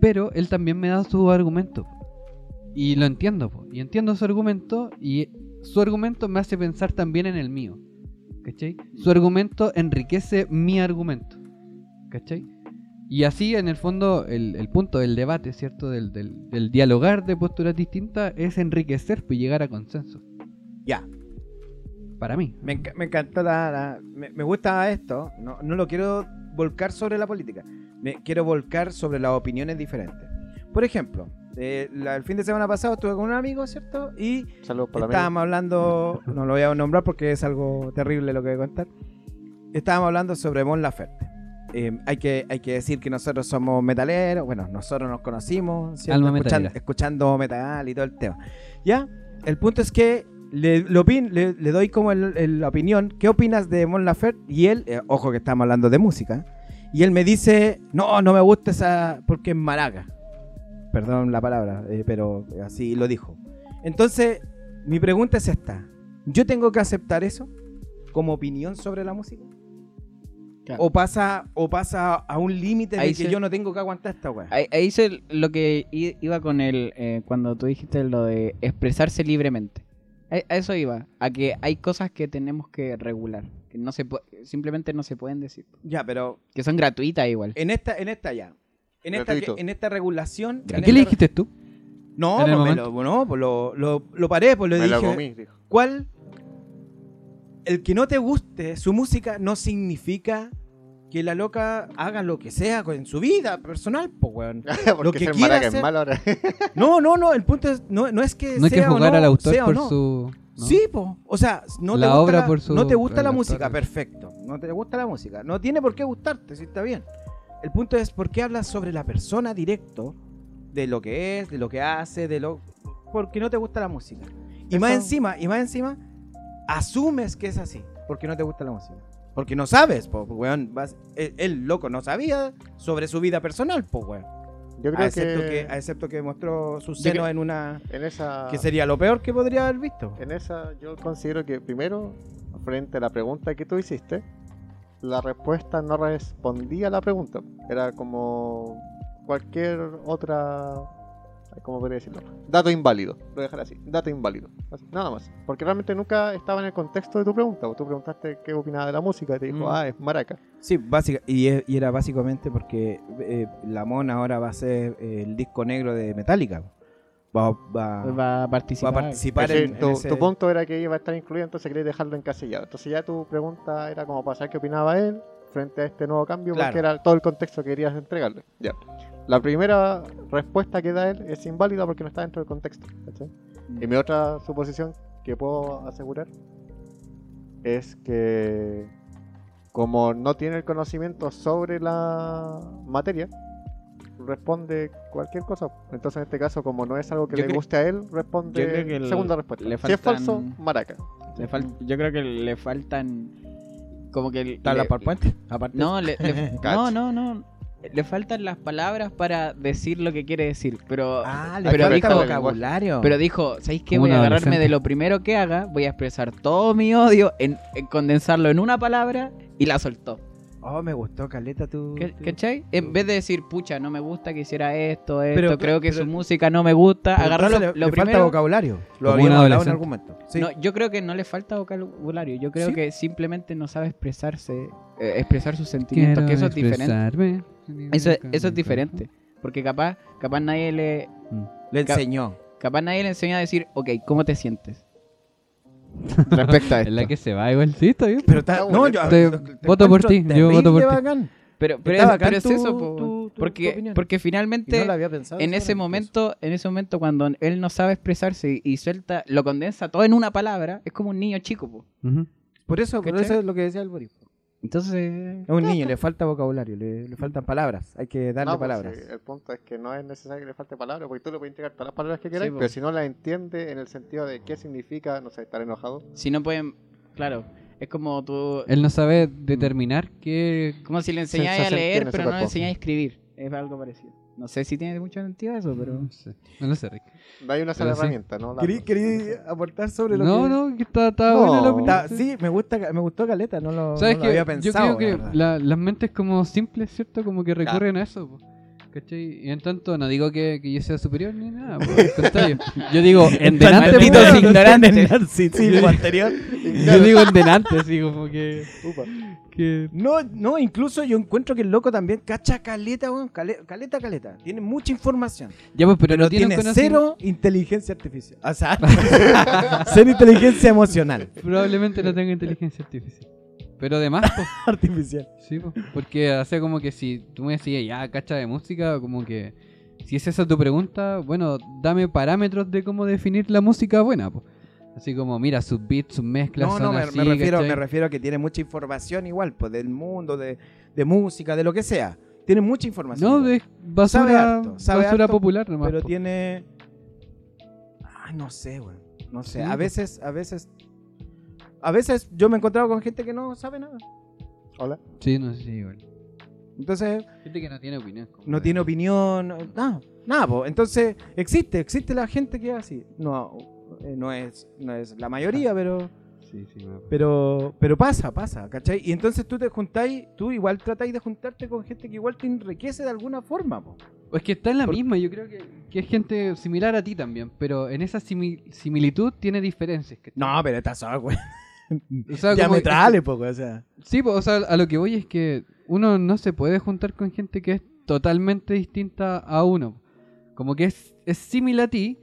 Pero él también me da su argumento. Y lo entiendo, po. y entiendo su argumento. Y su argumento me hace pensar también en el mío. ¿Cachai? Su argumento enriquece mi argumento. ¿Cachai? Y así, en el fondo, el, el punto del debate, ¿cierto? Del, del- del dialogar de posturas distintas es enriquecer y llegar a consenso. Ya. Para mí. Me, enca- me encantó la. la- me, me gusta esto. No, no lo quiero volcar sobre la política. Me quiero volcar sobre las opiniones diferentes. Por ejemplo, eh, la- el fin de semana pasado estuve con un amigo, ¿cierto? Y Saludos para estábamos hablando. No lo voy a nombrar porque es algo terrible lo que voy a contar. Estábamos hablando sobre Mon Laferte. Eh, hay, que, hay que decir que nosotros somos metaleros. Bueno, nosotros nos conocimos, ¿cierto? Alma Escuchan- metalera. escuchando metal y todo el tema. ¿Ya? El punto es que le, lo opin- le, le doy como el- el- la opinión. ¿Qué opinas de Mon Laferte? Y él, eh, ojo que estamos hablando de música. Y él me dice, no, no me gusta esa porque es maraca. Perdón la palabra, eh, pero así lo dijo. Entonces, mi pregunta es esta. ¿Yo tengo que aceptar eso como opinión sobre la música? Claro. ¿O pasa, o pasa a un límite de Ahí que se- yo no tengo que aguantar esta weá? Ahí, ahí hice lo que iba con el. eh, cuando tú dijiste lo de expresarse libremente. A, a eso iba. A que hay cosas que tenemos que regular. Que no se simplemente no se pueden decir. Ya, pero Que son gratuitas igual. en esta, en esta ya. En esta, que- en regulación. ¿Y en qué le dijiste tú? No, en pues me lo, no, pues lo, lo, lo paré, pues Me dije. lo comí, dijo. ¿Cuál? El que no te guste su música no significa que la loca haga lo que sea con su vida personal, pues, weón. Porque que quiera hacer- es malo ahora. No, no, no, el punto es, no, no es que No hay que sea o juzgar no, al autor sea por no. su. ¿no? Sí, po. o sea, no La te gusta obra la, por su- no te gusta la música, perfecto. No te gusta la música. No tiene por qué gustarte, si está bien. El punto es por qué hablas sobre la persona directo de lo que es, de lo que hace, de lo porque no te gusta la música. Y más Eso- encima, y más encima asumes que es así, porque no te gusta la música. Porque no sabes, po, weón, vas- el, el loco no sabía sobre su vida personal, po, weón. Yo A creo excepto que, que, a excepto que mostró su Yo seno creo- en una en esa que sería lo peor que podría haber visto. en esa yo considero que primero frente a la pregunta que tú hiciste, la respuesta no respondía a la pregunta. Era como cualquier otra ¿cómo podría decirlo? Dato inválido. Lo voy a dejar así. Dato inválido. Así, nada más. Porque realmente nunca estaba en el contexto de tu pregunta. Tú preguntaste qué opinaba de la música y te dijo, Mm. ah, es maraca. Sí, básica, y, y era básicamente porque eh, la Mon ahora va a ser eh, el disco negro de Metallica. Va, va- Va a va participar. a participar Es decir, en, en tu, ese- tu punto era que iba a estar incluido, entonces querías dejarlo encasillado. Entonces ya tu pregunta era como para saber qué opinaba él frente a este nuevo cambio, Claro. porque era todo el contexto que querías entregarle. Ya. La primera respuesta que da él es inválida porque no está dentro del contexto. ¿cachai? Y mi otra suposición que puedo asegurar es que como no tiene el conocimiento sobre la materia, responde cualquier cosa. Entonces en este caso, como no es algo que Yo le guste a él, responde que el- segunda respuesta. le Si es falso, faltan- maraca. Le fal- yo creo que le faltan. Como que. ¿Tabla el puente? Aparte. No, le- no, no, no. Le faltan las palabras para decir lo que quiere decir. Pero, Ah, le pero dijo, vocabulario. pero dijo, ¿sabéis qué? Voy a agarrarme de lo primero que haga, voy a expresar todo mi odio, en, en condensarlo en una palabra y la soltó. Oh, me gustó, Caleta, tu... ¿Ca- tu- ¿Cachai? En vez de decir, pucha, no me gusta que hiciera esto, esto, Pero- creo que pero- su música no me gusta, agarró lo, le, lo le falta vocabulario. Lo habíamos hablado en algún momento. Sí. No, yo creo que no le falta vocabulario, yo creo ¿Sí? que simplemente no sabe expresarse, eh, expresar sus sentimientos, que eso es diferente. Eso, eso es diferente. Porque capaz, capaz nadie le, le Ca- enseñó. capaz nadie le enseña a decir, ok, ¿cómo te sientes? Respecto a Es esto. la que se va igual. Sí, está bien. Pero está, no, yo Te- voto por ti, yo voto por ti. Pero, pero, es, pero es tu- eso, po, tu- tu- tu porque, porque finalmente no lo había pensado. en ese momento, en ese momento cuando él no sabe expresarse y suelta, lo condensa todo en una palabra, es como un niño chico, po. Por eso, por eso es lo que decía el Boris. Entonces, Es un niño, le falta vocabulario, le, le faltan palabras. Hay que darle No, pues, palabras. sí, el punto es que no es necesario que le falte palabras, porque tú le puedes entregar todas las palabras que quieras, Sí, pero si no las entiende en el sentido de qué significa, no sé, estar enojado. si no pueden, claro, es como tú, Él no sabe determinar qué. como si le enseñáis a leer, pero no le enseñáis a escribir. Es algo parecido. No sé si tiene mucho sentido eso, pero... No sé. No lo sé, Rick. No hay una sola Pero sí. herramienta, ¿no? La- ¿Querí, querí aportar sobre lo No, que...? no, que está, está No. buena la opinión. Sí, me gusta, me gustó Caleta, no lo, ¿Sabes no lo qué? había Yo pensado. creo que la- las mentes como simples, ¿cierto? Como que recurren a eso. po. ¿Cachai? Y en tanto, no digo que, que yo sea superior ni nada, contrario. Yo digo en delante. Malditos ignorantes. narcisismo anterior. Yo digo en delante, así como que. No, no, incluso yo encuentro que el loco también cacha caleta, weón. cale- Caleta, caleta. Tiene mucha información. ya, pues, pero, Pero no tiene, cero inteligencia artificial. O sea, cero inteligencia emocional. Probablemente no tenga inteligencia artificial. Pero además, pues, Artificial. sí, po, porque hace como que si tú me decías, ya, cacha de música, como que. Si es esa tu pregunta, bueno, dame parámetros de cómo definir la música buena, pues. Así como, mira, sus beats, sus mezclas. No, son no, me, así, me refiero, ¿cachai? me refiero a que tiene mucha información igual, pues del mundo, de, de música, de lo que sea. Tiene mucha información. No, igual. de basura, Sabe harto, sabe basura harto, popular nomás. pero po. tiene. Ay, no sé, güey. No sé. Sí, a pues. veces, a veces. A veces yo me he encontrado con gente que no sabe nada. Hola. Sí, no sé, sí, igual. Entonces, Gente que no tiene opinión. no de- tiene opinión. Nada, nada, pues. Entonces, existe, existe la gente que es así. No, eh, no es, no es la mayoría, pero. Sí, sí, me- Pero, pero pasa, pasa, ¿cachai? Y entonces tú te juntáis, tú igual tratáis de juntarte con gente que igual te enriquece de alguna forma, po. O es que está en la Por- misma, yo creo que, que es gente similar a ti también, pero en esa simi- similitud tiene diferencias. ¿cachai? No, pero estás solo, güey. O sea, Diametrales, poco, o sea. Sí, po, o sea, a lo que voy es que uno no se puede juntar con gente que es totalmente distinta a uno. Como que es, es similar a ti,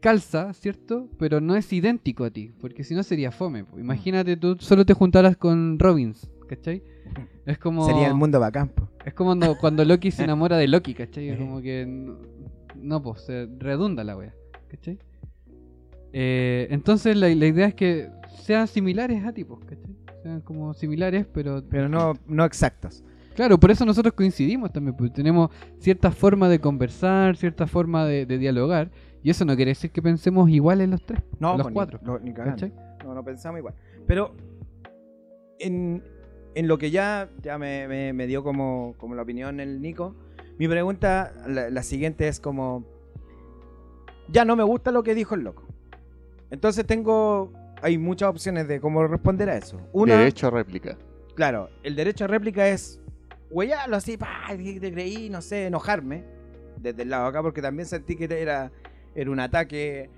calza, ¿cierto? Pero no es idéntico a ti, porque si no sería fome. po. Imagínate, tú solo te juntaras con Robbins, ¿cachai? Es como... Sería el mundo bacán, po. Es como cuando, cuando Loki se enamora de Loki, ¿cachai? Es como que... No, no, pues, se redunda la wea, ¿cachai? Eh, entonces la, la idea es que sean similares a ti, pues, ¿cachai? Sean como similares, pero... Pero no, no exactos. Claro, por eso nosotros coincidimos también, porque tenemos cierta forma de conversar, cierta forma de, de dialogar, y eso no quiere decir que pensemos iguales los tres, No, los pues, ni- cuatro. no. No, no pensamos igual. Pero en, en lo que ya, ya me, me- me dio como, como la opinión el Nico, mi pregunta, la, la siguiente es como, ya no me gusta lo que dijo el loco. Entonces tengo, hay muchas opciones de cómo responder a eso. Una, Derecho a réplica. claro, el derecho a réplica es huellarlo así, pa, ¿qué te creí, no sé, enojarme desde el lado de acá, porque también sentí que era, era un ataque,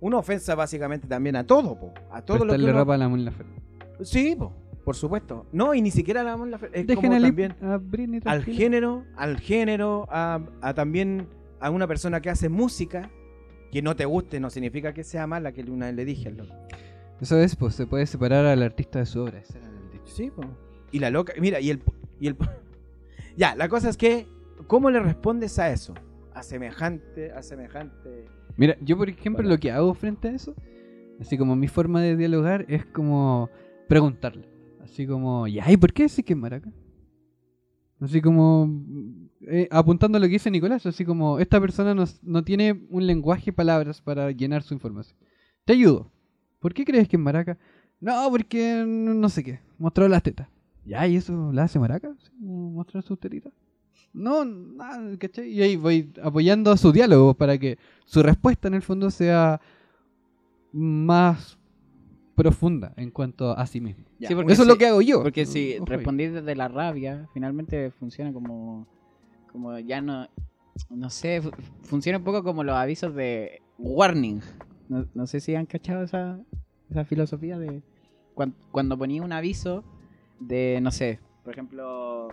una ofensa básicamente también a todo, po, a todo lo que uno- ropa a la Mon Laferte. Sí, po, por supuesto. No, y ni siquiera la Mon Laferte, es Dejen como a, también a Britney al género, al género, a, a también a una persona que hace música, que no te guste no significa que sea mala, que una vez le dije al loco. Eso es, pues se puede separar al artista de su obra. ese era el dicho. Sí. Y la loca, mira, y el, y el ya, la cosa es que, ¿cómo le respondes a eso? A semejante, a semejante. Mira, yo por ejemplo Bueno. lo que hago frente a eso, así como mi forma de dialogar es como preguntarle. Así como, ya, ¿y por qué decís que es maraca? Así como eh, apuntando a lo que dice Nicolás, así como esta persona no, no tiene un lenguaje palabras para llenar su información. Te ayudo. ¿Por qué crees que es maraca? No, porque no sé qué. Mostró las tetas. Ya, ¿y eso la hace maraca? ¿Sí? ¿Mostrar sus tetitas? No, nada, ¿cachai? Y ahí voy apoyando su diálogo para que su respuesta en el fondo sea más profunda en cuanto a sí mismo. Ya. Sí, Porque eso es si- lo que hago yo. Porque si Ojo respondís desde la rabia, finalmente funciona como, como ya no, no sé, fu- funciona un poco como los avisos de warning. No, no sé si han cachado esa, esa filosofía de cuan- cuando, ponía un aviso de, no sé, por ejemplo,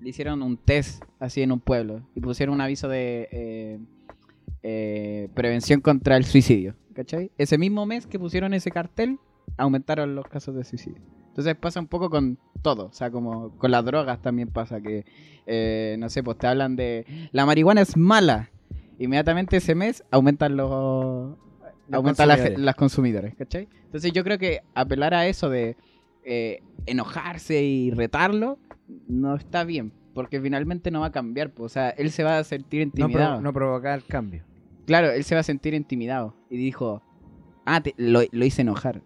le hicieron un test así en un pueblo y pusieron un aviso de eh, eh, prevención contra el suicidio. ¿Cachai? Ese mismo mes que pusieron ese cartel, aumentaron los casos de suicidio. Entonces pasa un poco con todo, o sea, como con las drogas también pasa que, eh, no sé, pues te hablan de la marihuana es mala. Inmediatamente ese mes aumentan los... Los aumentan la ge- consumidores. las consumidores, ¿cachai? Entonces yo creo que apelar a eso de eh, enojarse y retarlo no está bien, porque finalmente no va a cambiar, pues, o sea, él se va a sentir No, intimidado. no provocar el cambio. Claro, él se va a sentir intimidado. Y dijo, ah, te- lo, lo hice enojar.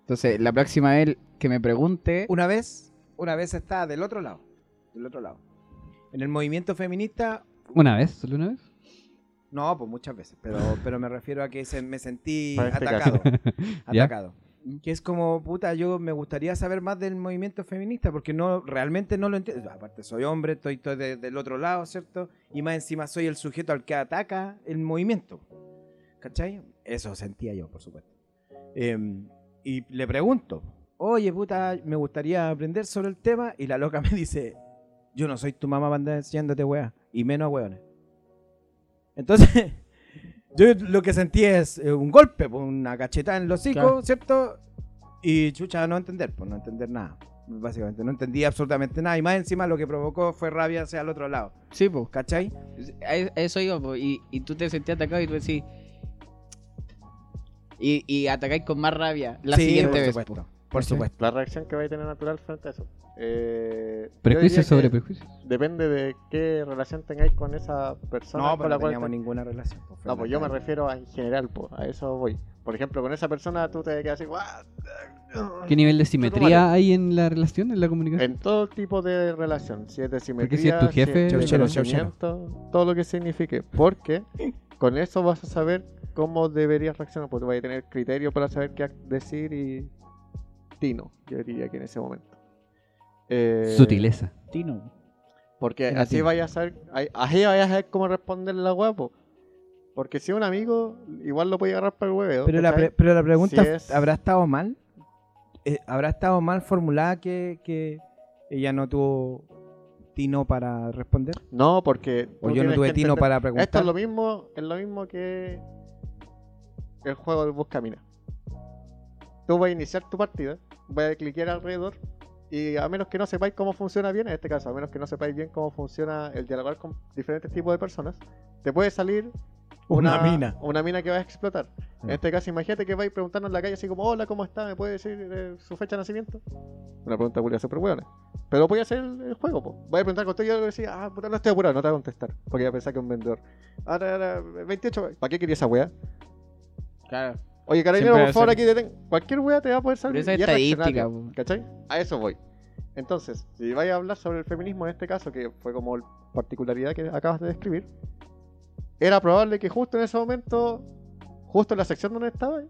Entonces, la próxima vez que me pregunte... Una vez, una vez estaba del otro lado. Del otro lado. En el movimiento feminista, ¿Una vez? ¿Solo una vez? No, pues muchas veces, pero, pero me refiero a que se- me sentí este atacado. Atacado. Que es como, puta, yo me gustaría saber más del movimiento feminista porque no realmente no lo entiendo. Aparte, soy hombre, estoy, estoy de- del otro lado, ¿cierto? Y más encima soy el sujeto al que ataca el movimiento. ¿Cachai? Eso sentía yo, por supuesto. Em, y le pregunto, oye, puta, me gustaría aprender sobre el tema. Y la loca me dice, yo no soy tu mamá para andar enseñándote weá. Y menos a weones. Entonces, yo lo que sentí es eh, un golpe, pues, una cachetada en los hocico, Claro. ¿cierto? Y chucha, no entender, pues no entender nada. Básicamente, no entendí absolutamente nada. Y más encima lo que provocó fue rabia hacia el otro lado. Sí, pues. ¿Cachai? A eso iba, y, y tú te sentías atacado y tú decís... Y, y atacáis con más rabia la Sí, siguiente por vez. po. Por supuesto. La reacción que va a tener natural frente a eso. Eh, Prejuicios sobre prejuicios. Depende de qué relación tengáis con esa persona No, con pero la no cual teníamos te- ninguna relación. pues, No, pues yo me refiero a en general, pues, a eso voy. Por ejemplo, con esa persona tú te quedas así, "What? ¿Qué nivel de simetría madre". hay en la relación, en la comunicación? En todo tipo de relación, si es de simetría, Porque si es tu jefe- de Chauchero, chauchero. conocimiento, todo lo que signifique. Porque con eso vas a saber cómo deberías reaccionar, porque vas a tener criterio para saber qué decir y tino, yo diría que en ese momento. Eh, Sutileza. Tino. Porque Era así tino. vayas a ahí- así vayas a saber cómo responderle a la guapo. Porque si es un amigo, igual lo puede agarrar para el hueveo. Pero la, ¿cachai? pre- pero la pregunta Si es- ¿habrá estado mal? Eh, ¿Habrá estado mal formulada que, que ella no tuvo tino para responder? No, porque. ¿O yo no tuve tino entender- para preguntar? Esto es lo mismo, es lo mismo que el juego del Buscamina. Tú vas a iniciar tu partida, vas a cliquear alrededor y a menos que no sepáis cómo funciona bien, en este caso, a menos que no sepáis bien cómo funciona el dialogar con diferentes tipos de personas, te puede salir Una mina. Una mina que vas a explotar. En este caso, imagínate que vais preguntando en la calle así como, hola, ¿cómo está? ¿Me puede decir eh, su fecha de nacimiento? Una pregunta culia súper buena. Pero voy a hacer el, el juego, po. Voy a preguntar con todo y yo le decía, ah, puta, no estoy apurado, no te voy a contestar. Porque ya pensaba que es un vendedor. Ahora, ahora, 28, ¿para qué quería esa wea? Claro. Oye, carabinero, por favor, aquí detén. Cualquier wea te va a poder salir. Pero esa es estadística. ¿Cachai? A eso voy. Entonces, si vais a hablar sobre el feminismo en este caso, que fue como la particularidad que acabas de describir, era probable que justo en ese momento, justo en la sección donde estaba,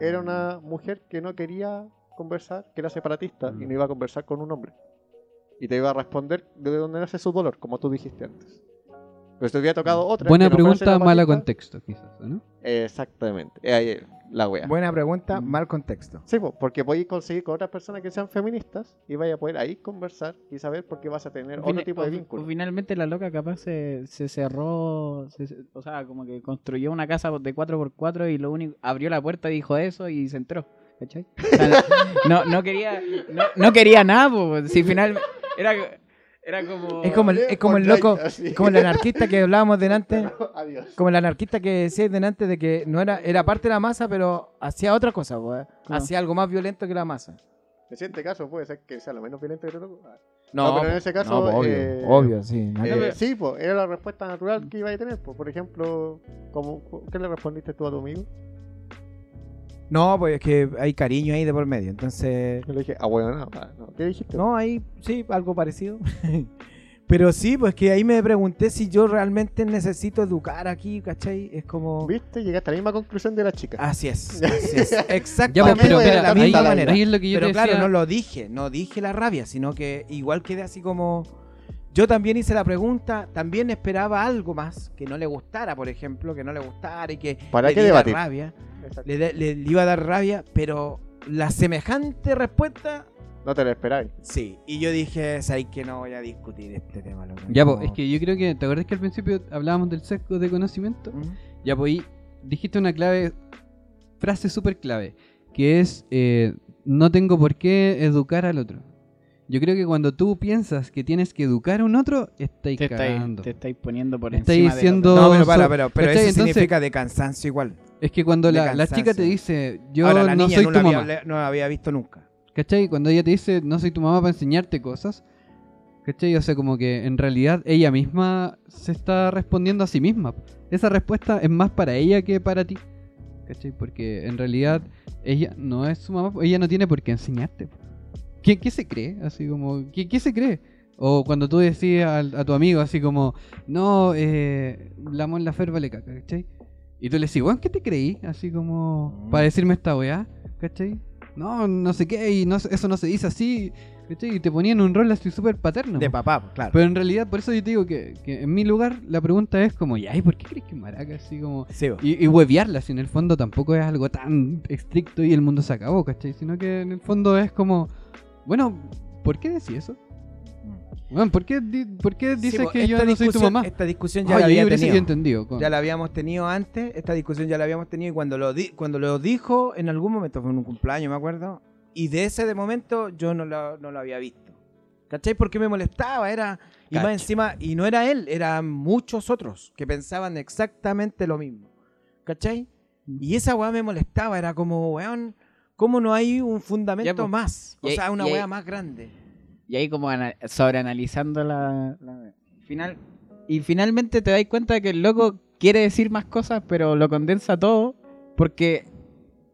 era una mujer que no quería conversar, que era separatista y no iba a conversar con un hombre. Y te iba a responder de dónde nace su dolor, como tú dijiste antes. Pero si te hubiera tocado otra. Buena que no pregunta, mala contexto, quizás, ¿o ¿no? Exactamente. Eh, ahí, la wea. Buena pregunta, Mm. mal contexto. Sí, po, porque podéis conseguir con otras personas que sean feministas y vaya a poder ahí conversar y saber por qué vas a tener otro tipo de vínculo. o finalmente la loca capaz se, se cerró, se- o sea, como que construyó una casa de 4x4 y lo único, abrió la puerta, dijo eso y se entró. ¿Cachai? O sea, no, no quería, no, no quería nada, pues, si final era, era como... Es como el, es como el loco, como el anarquista que hablábamos delante. Adiós. Como el anarquista que decía delante de que no era, era parte de la masa, pero hacía otra cosa. Claro. hacía algo más violento que la masa. En este caso puede ser que sea lo menos violento que te tocó. Ah. No, pero en ese caso, no, obvio, eh, obvio, sí. Eh, sí, pues era la respuesta natural que iba a tener. po. Por ejemplo, como, ¿qué le respondiste tú a tu amigo? No, pues es que hay cariño ahí de por medio, entonces... Yo le dije, ah, bueno, no, no. ¿qué dijiste? No, ahí sí, algo parecido. Pero sí, pues que ahí me pregunté si yo realmente necesito educar aquí, ¿cachai? Es como... ¿Viste? Llegaste a la misma conclusión de la chica. Así es, así es. Exactamente pero de la ahí, misma manera. ahí es lo que yo Pero te claro, decía. no lo dije, no dije la rabia, sino que igual quedé así como... Yo también hice la pregunta, también esperaba algo más, que no le gustara, por ejemplo, que no le gustara y que ¿Para le qué diera debatir? rabia, le, le- le iba a dar rabia, pero la semejante respuesta, No te lo esperáis. sí. Y yo dije, ¿sabes que no voy a discutir este tema? loco". Ya, pues, es que yo creo que, ¿te acuerdas que al principio hablábamos del sesgo de conocimiento? Ya, pues ahí dijiste una clave, frase súper clave, que es, eh, no tengo por qué educar al otro. Yo creo que cuando tú piensas que tienes que educar a un otro, estáis te cagando. estáis, te estáis poniendo por Estáis encima diciendo- otro. No, pero para, pero, eso Entonces- significa de cansancio igual. Es que cuando de la, la chica te dice, yo Ahora, la no niña soy no, tu había, mamá, no la había visto nunca. ¿cachai? Cuando ella te dice, no soy tu mamá para enseñarte cosas, ¿cachai? O sea, como que en realidad ella misma se está respondiendo a sí misma. Esa respuesta es más para ella que para ti, ¿cachai? Porque en realidad ella no es su mamá, ella no tiene por qué enseñarte. ¿Qué, qué se cree? Así como, ¿qué, qué se cree? O cuando tú decías a, tu amigo así como, no, eh, la Mon Lafer vale caca, ¿cachai? Y tú le decís, weón, ¿qué te creí? Así como, para decirme esta weá, ¿cachai? No, no sé qué, y no, eso no se dice así, ¿cachai? Y te ponían un rol así súper paterno. De papá, claro. Pero en realidad, por eso yo te digo que, que en mi lugar la pregunta es como, ¿y por qué crees que maraca? Así como... Sí. Y, y huevearla, si en el fondo tampoco es algo tan estricto y el mundo se acabó, ¿cachai? Sino que en el fondo es como, bueno, ¿por qué decís eso? Bueno, ¿por qué, di- por qué Sí, dices bo, que yo no soy tu mamá? Esta discusión ya Oye, la había tenido. entendido. Ya la habíamos tenido antes, esta discusión ya la habíamos tenido y cuando lo, di- cuando lo dijo en algún momento, fue en un cumpleaños, me acuerdo, y de ese de momento yo no lo, no lo había visto. ¿Cachai? Porque me molestaba, era... Y Cacho. más encima, y no era él, eran muchos otros que pensaban exactamente lo mismo. ¿Cachai? Y esa weá me molestaba, era como, weón, ¿cómo no hay un fundamento Ya, más? O Y sea, una weá más grande. Y ahí como ana- sobreanalizando la, la- final y finalmente te das cuenta de que el loco quiere decir más cosas, pero lo condensa todo porque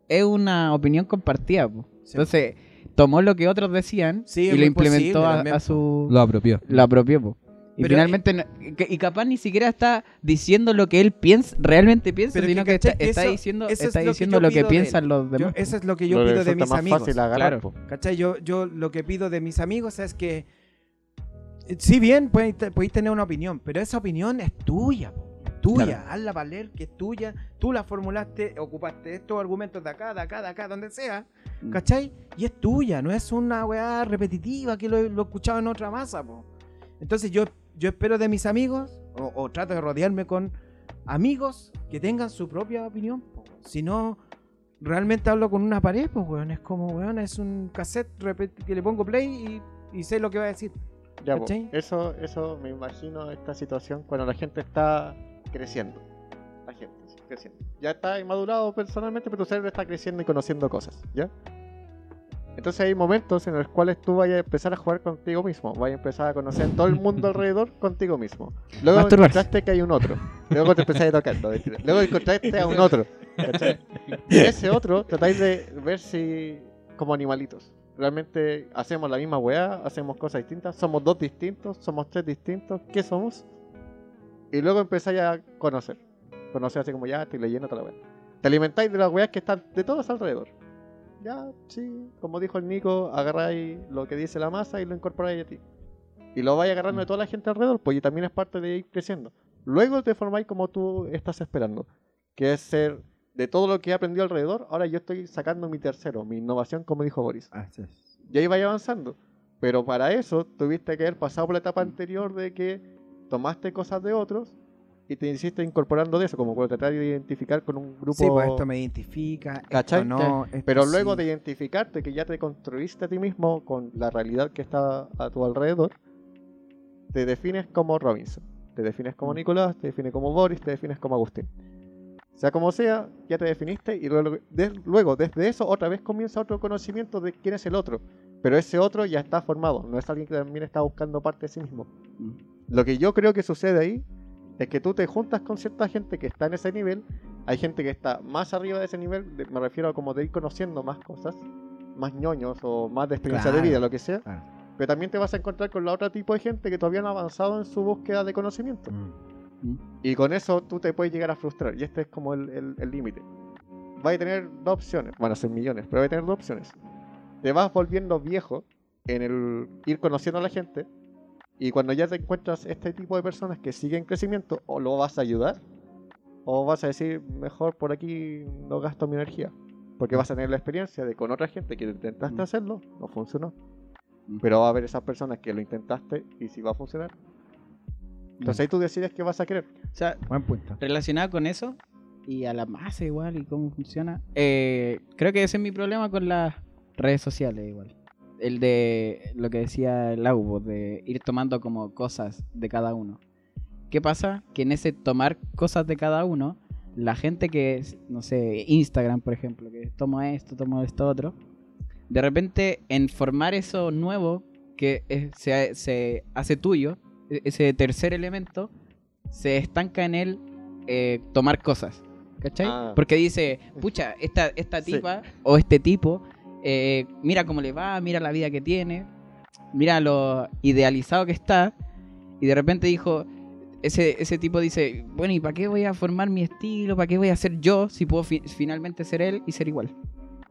es una opinión compartida. po. Sí. Entonces tomó lo que otros decían Sí, y lo implementó posible a, su Lo apropió. lo apropió. po. Y Pero, finalmente no- y capaz ni siquiera está diciendo lo que él piensa, realmente piensa, Pero sino que, que, está, diciendo, eso es está lo que diciendo lo que piensan los Yo- demás. eso es lo que yo Lo pido de mis más amigos. fácil agarrar, Claro. ¿Cachai? Yo, yo lo que pido de mis amigos es que, si bien podéis, te- podéis tener una opinión, pero esa opinión es tuya, po. Tuya, hazla valer, que es tuya, tú la formulaste, ocupaste estos argumentos de acá, de acá, de acá, donde sea, Mm. ¿cachai? Y es tuya, no es una weá repetitiva que lo, lo he escuchado en otra masa, po. Entonces yo, yo espero de mis amigos, o, o trato de rodearme con amigos que tengan su propia opinión, po. Si no, realmente hablo con una pared, pues, weón. Es como, weón, es un cassette que le pongo play y, y sé lo que va a decir. Ya, eso, eso me imagino esta situación cuando la gente está creciendo. La gente sí, creciendo. Ya está inmadurado personalmente, pero tu cerebro está creciendo y conociendo cosas, ¿ya? Entonces hay momentos en los cuales tú vayas a empezar a jugar contigo mismo, vayas a empezar a conocer todo el mundo alrededor contigo mismo. Luego encontraste que hay un otro, luego te empezáis a tocar, luego encontraste a un otro, ¿cachai? Y ese otro tratáis de ver si como animalitos. Realmente hacemos la misma weá, hacemos cosas distintas, somos dos distintos, somos tres distintos, ¿qué somos? Y luego empezáis a conocer. Conocer así como ya estoy leyendo toda la weá. Te alimentáis de las weas que están de todos alrededor. Ya, sí, como dijo el Nico, agarráis lo que dice la masa y lo incorporáis a ti. Y lo vais agarrando de toda la gente alrededor, pues y también es parte de ir creciendo. Luego te formáis como tú estás esperando, que es ser de todo lo que he aprendido alrededor, ahora yo estoy sacando mi tercero, mi innovación, como dijo Boris. Así es. Y ahí vaya avanzando. Pero para eso tuviste que haber pasado por la etapa anterior de que tomaste cosas de otros y te hiciste incorporando de eso, como cuando tratar de identificar con un grupo. Sí, pues esto me identifica, ¿Cachai? esto no, esto Pero sí. luego de identificarte que ya te construiste a ti mismo con la realidad que está a tu alrededor, te defines como Robinson, te defines como Mm. Nicolás, te defines como Boris, te defines como Agustín. Sea como sea, ya te definiste y luego, de- luego desde eso otra vez comienza otro conocimiento de quién es el otro. Pero ese otro ya está formado, no es alguien que también está buscando parte de sí mismo. Mm. Lo que yo creo que sucede ahí es que tú te juntas con cierta gente que está en ese nivel. Hay gente que está más arriba de ese nivel, de- me refiero a como de ir conociendo más cosas, más ñoños o más de experiencia Claro, de vida, lo que sea. claro. Pero también te vas a encontrar con la otra tipo de gente que todavía no ha avanzado en su búsqueda de conocimiento. Mm. Y con eso tú te puedes llegar a frustrar. Y este es como el el- el límite. vas a tener dos opciones. Van a ser millones, pero vas a tener dos opciones. Te vas volviendo viejo en el ir conociendo a la gente. Y cuando ya te encuentras este tipo de personas que siguen en crecimiento, o lo vas a ayudar, o vas a decir, mejor por aquí no gasto mi energía. Porque vas a tener la experiencia de con otra gente que intentaste Mm. hacerlo, no funcionó. Mm. Pero va a haber esas personas que lo intentaste y si va a funcionar. Entonces ahí tú decides qué vas a querer. O sea, Buen punto. relacionado con eso y a la masa igual y cómo funciona, eh, creo que ese es mi problema con las redes sociales igual. El de lo que decía el Aubo, de ir tomando como cosas de cada uno. ¿Qué pasa? Que en ese tomar cosas de cada uno, la gente que es, no sé, Instagram por ejemplo, que tomo esto, tomo esto otro, de repente en formar eso nuevo que es- se, se hace tuyo, e- ese tercer elemento, se estanca en él eh, tomar cosas. ¿Cachai? Ah. Porque dice, pucha, esta, esta Sí. tipa o este tipo, eh, mira cómo le va, mira la vida que tiene, mira lo idealizado que está, y de repente dijo, ese, ese tipo dice, bueno, ¿y para qué voy a formar mi estilo? ¿Para qué voy a ser yo si puedo fi- finalmente ser él y ser igual?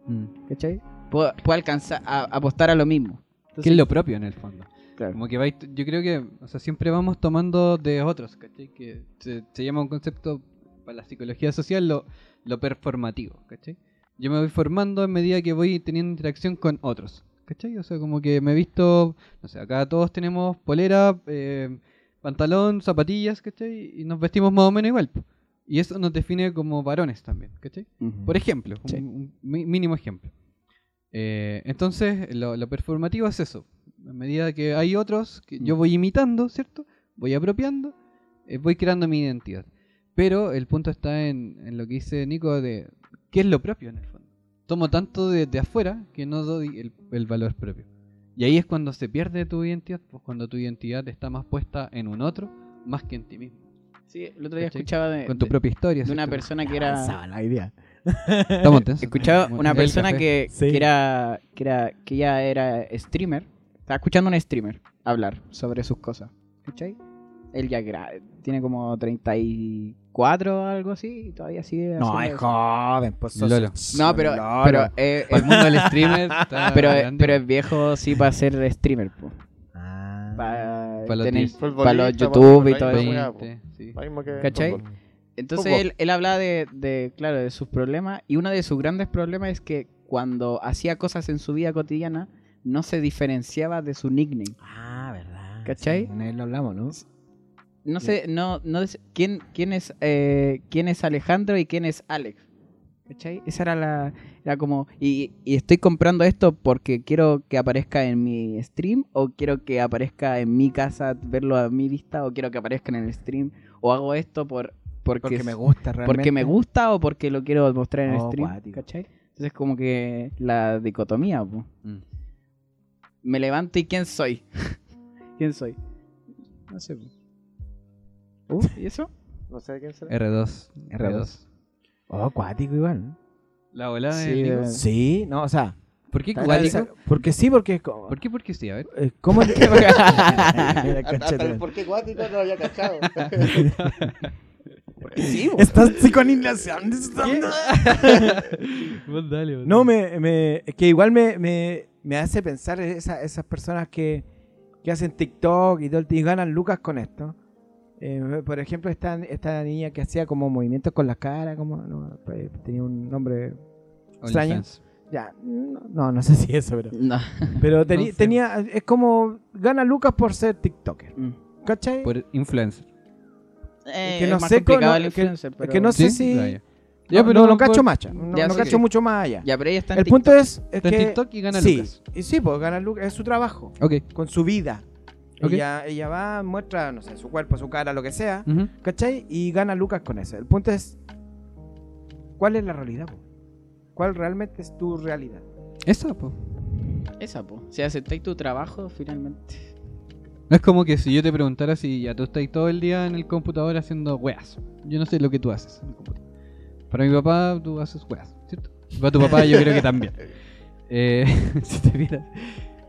Mm. ¿Cachai? Puedo, puedo alcanzar a apostar a lo mismo. Que es lo propio en el fondo. Claro. Como que vais, yo creo que, o sea, siempre vamos tomando de otros, ¿cachai? Que se, se llama un concepto para la psicología social lo, lo performativo, ¿cachai? Yo me voy formando en medida que voy teniendo interacción con otros, ¿cachai? O sea, como que me he visto, no sé, acá todos tenemos polera, eh, pantalón, zapatillas, ¿cachai? Y nos vestimos más o menos igual. Y eso nos define como varones también, ¿cachai? Ujú. Por ejemplo, un- Sí. un, mi- mínimo ejemplo. Eh, entonces, lo, lo performativo es eso. A medida que hay otros que yo Mm. voy imitando, ¿cierto? Voy apropiando, eh, voy creando mi identidad. Pero el punto está en, en lo que dice Nico de qué es lo propio en el fondo. Tomo tanto de, de afuera que no doy el, el valor propio. Y ahí es cuando se pierde tu identidad, pues cuando tu identidad está más puesta en un otro más que en ti mismo. Sí, el otro día ¿Cachai? escuchaba de, Con tu de- propia historia. de una ¿cierto? persona que era... Avanzaba la idea. Estamos tensos. Escuchaba una persona que, Sí. que era que era que ella era streamer. Estaba escuchando a un streamer hablar sobre sus cosas. ¿Cachai? Él ya gra- tiene como 34 o algo así y todavía sigue No, es eso. joven, pues sos- Lolo. No, pero Lolo. pero eh, Para el mundo del streamer pero, grande. pero es viejo sí para ser streamer, po. Ah. Para Pa' los tener dis- para los Futbolista, YouTube y pues, todo eso. juega, po. 20, sí. Lo mismo que ¿Cachai? fútbol. Entonces él, él hablaba de, de, claro, de sus problemas y uno de sus grandes problemas es que cuando hacía cosas en su vida cotidiana no se diferenciaba de su nickname. Ah, verdad. ¿Cachai? Sí, una vez lo hablamos, ¿no? No sé, no, no quién, quién es eh, quién es Alejandro y quién es Alex. ¿Cachai? Esa era la, era como, y, y estoy comprando esto porque quiero que aparezca en mi stream, o quiero que aparezca en mi casa, verlo a mi vista, o quiero que aparezca en el stream, o hago esto por, porque, Porque me gusta realmente. porque me gusta o porque lo quiero mostrar en el Oh, stream, cuático. ¿cachai? Entonces como que la dicotomía, po. Mm. me levanto y ¿quién soy? ¿Quién soy? No sé. po. Uh, ¿Y eso? No sé quién será. R2. R2. Oh, acuático igual. La Sí, de Nico. de- Sí, no, o sea. ¿Por qué cuático? Porque sí, porque es como. ¿Por qué? Porque sí, a ver. eh, ¿Cómo le- Hasta, hasta el por qué cuático no lo había cachado. Sí. Estás. Vos dale, vos No, dale. me, me, es que igual me, me, me hace pensar esa- esas personas que, que hacen TikTok y, todo el- y ganan lucas con esto. Eh, por ejemplo, esta, esta niña que hacía como movimientos con la cara, como no, eh, tenía un nombre extraño. OnlyFans. Ya, no, no, sé si eso, pero. No. Pero teni- No sé. tenía. Es como. Gana Lucas por ser TikToker. Mm. ¿Cachai? Por influencer. Eh, que no es más sé co- el no- que- pero... que no sé ¿Sí? si. Ya, pero no, no cacho por- macha. No, Ya no sé cacho que- mucho más allá. Ya, pero ella está en El TikTok. punto es, es Está en que. TikTok y gana sí, Lucas. y sí, pues gana Lucas. Es su trabajo. Ok. Con su vida. Ella, ella va, muestra, no sé, su cuerpo, su cara, lo que sea. Ujú. ¿Cachai? Y gana Lucas con eso. El punto es. ¿Cuál es la realidad, po? ¿Cuál realmente es tu realidad? Esa, po. Esa, po. Si aceptáis tu trabajo, finalmente. No es como que si yo te preguntara si ya tú estás todo el día en el computador haciendo weas. Yo no sé lo que tú haces en el computador. Para mi papá, tú haces weas, ¿cierto? Para tu papá, yo creo que también. Eh, si te miras.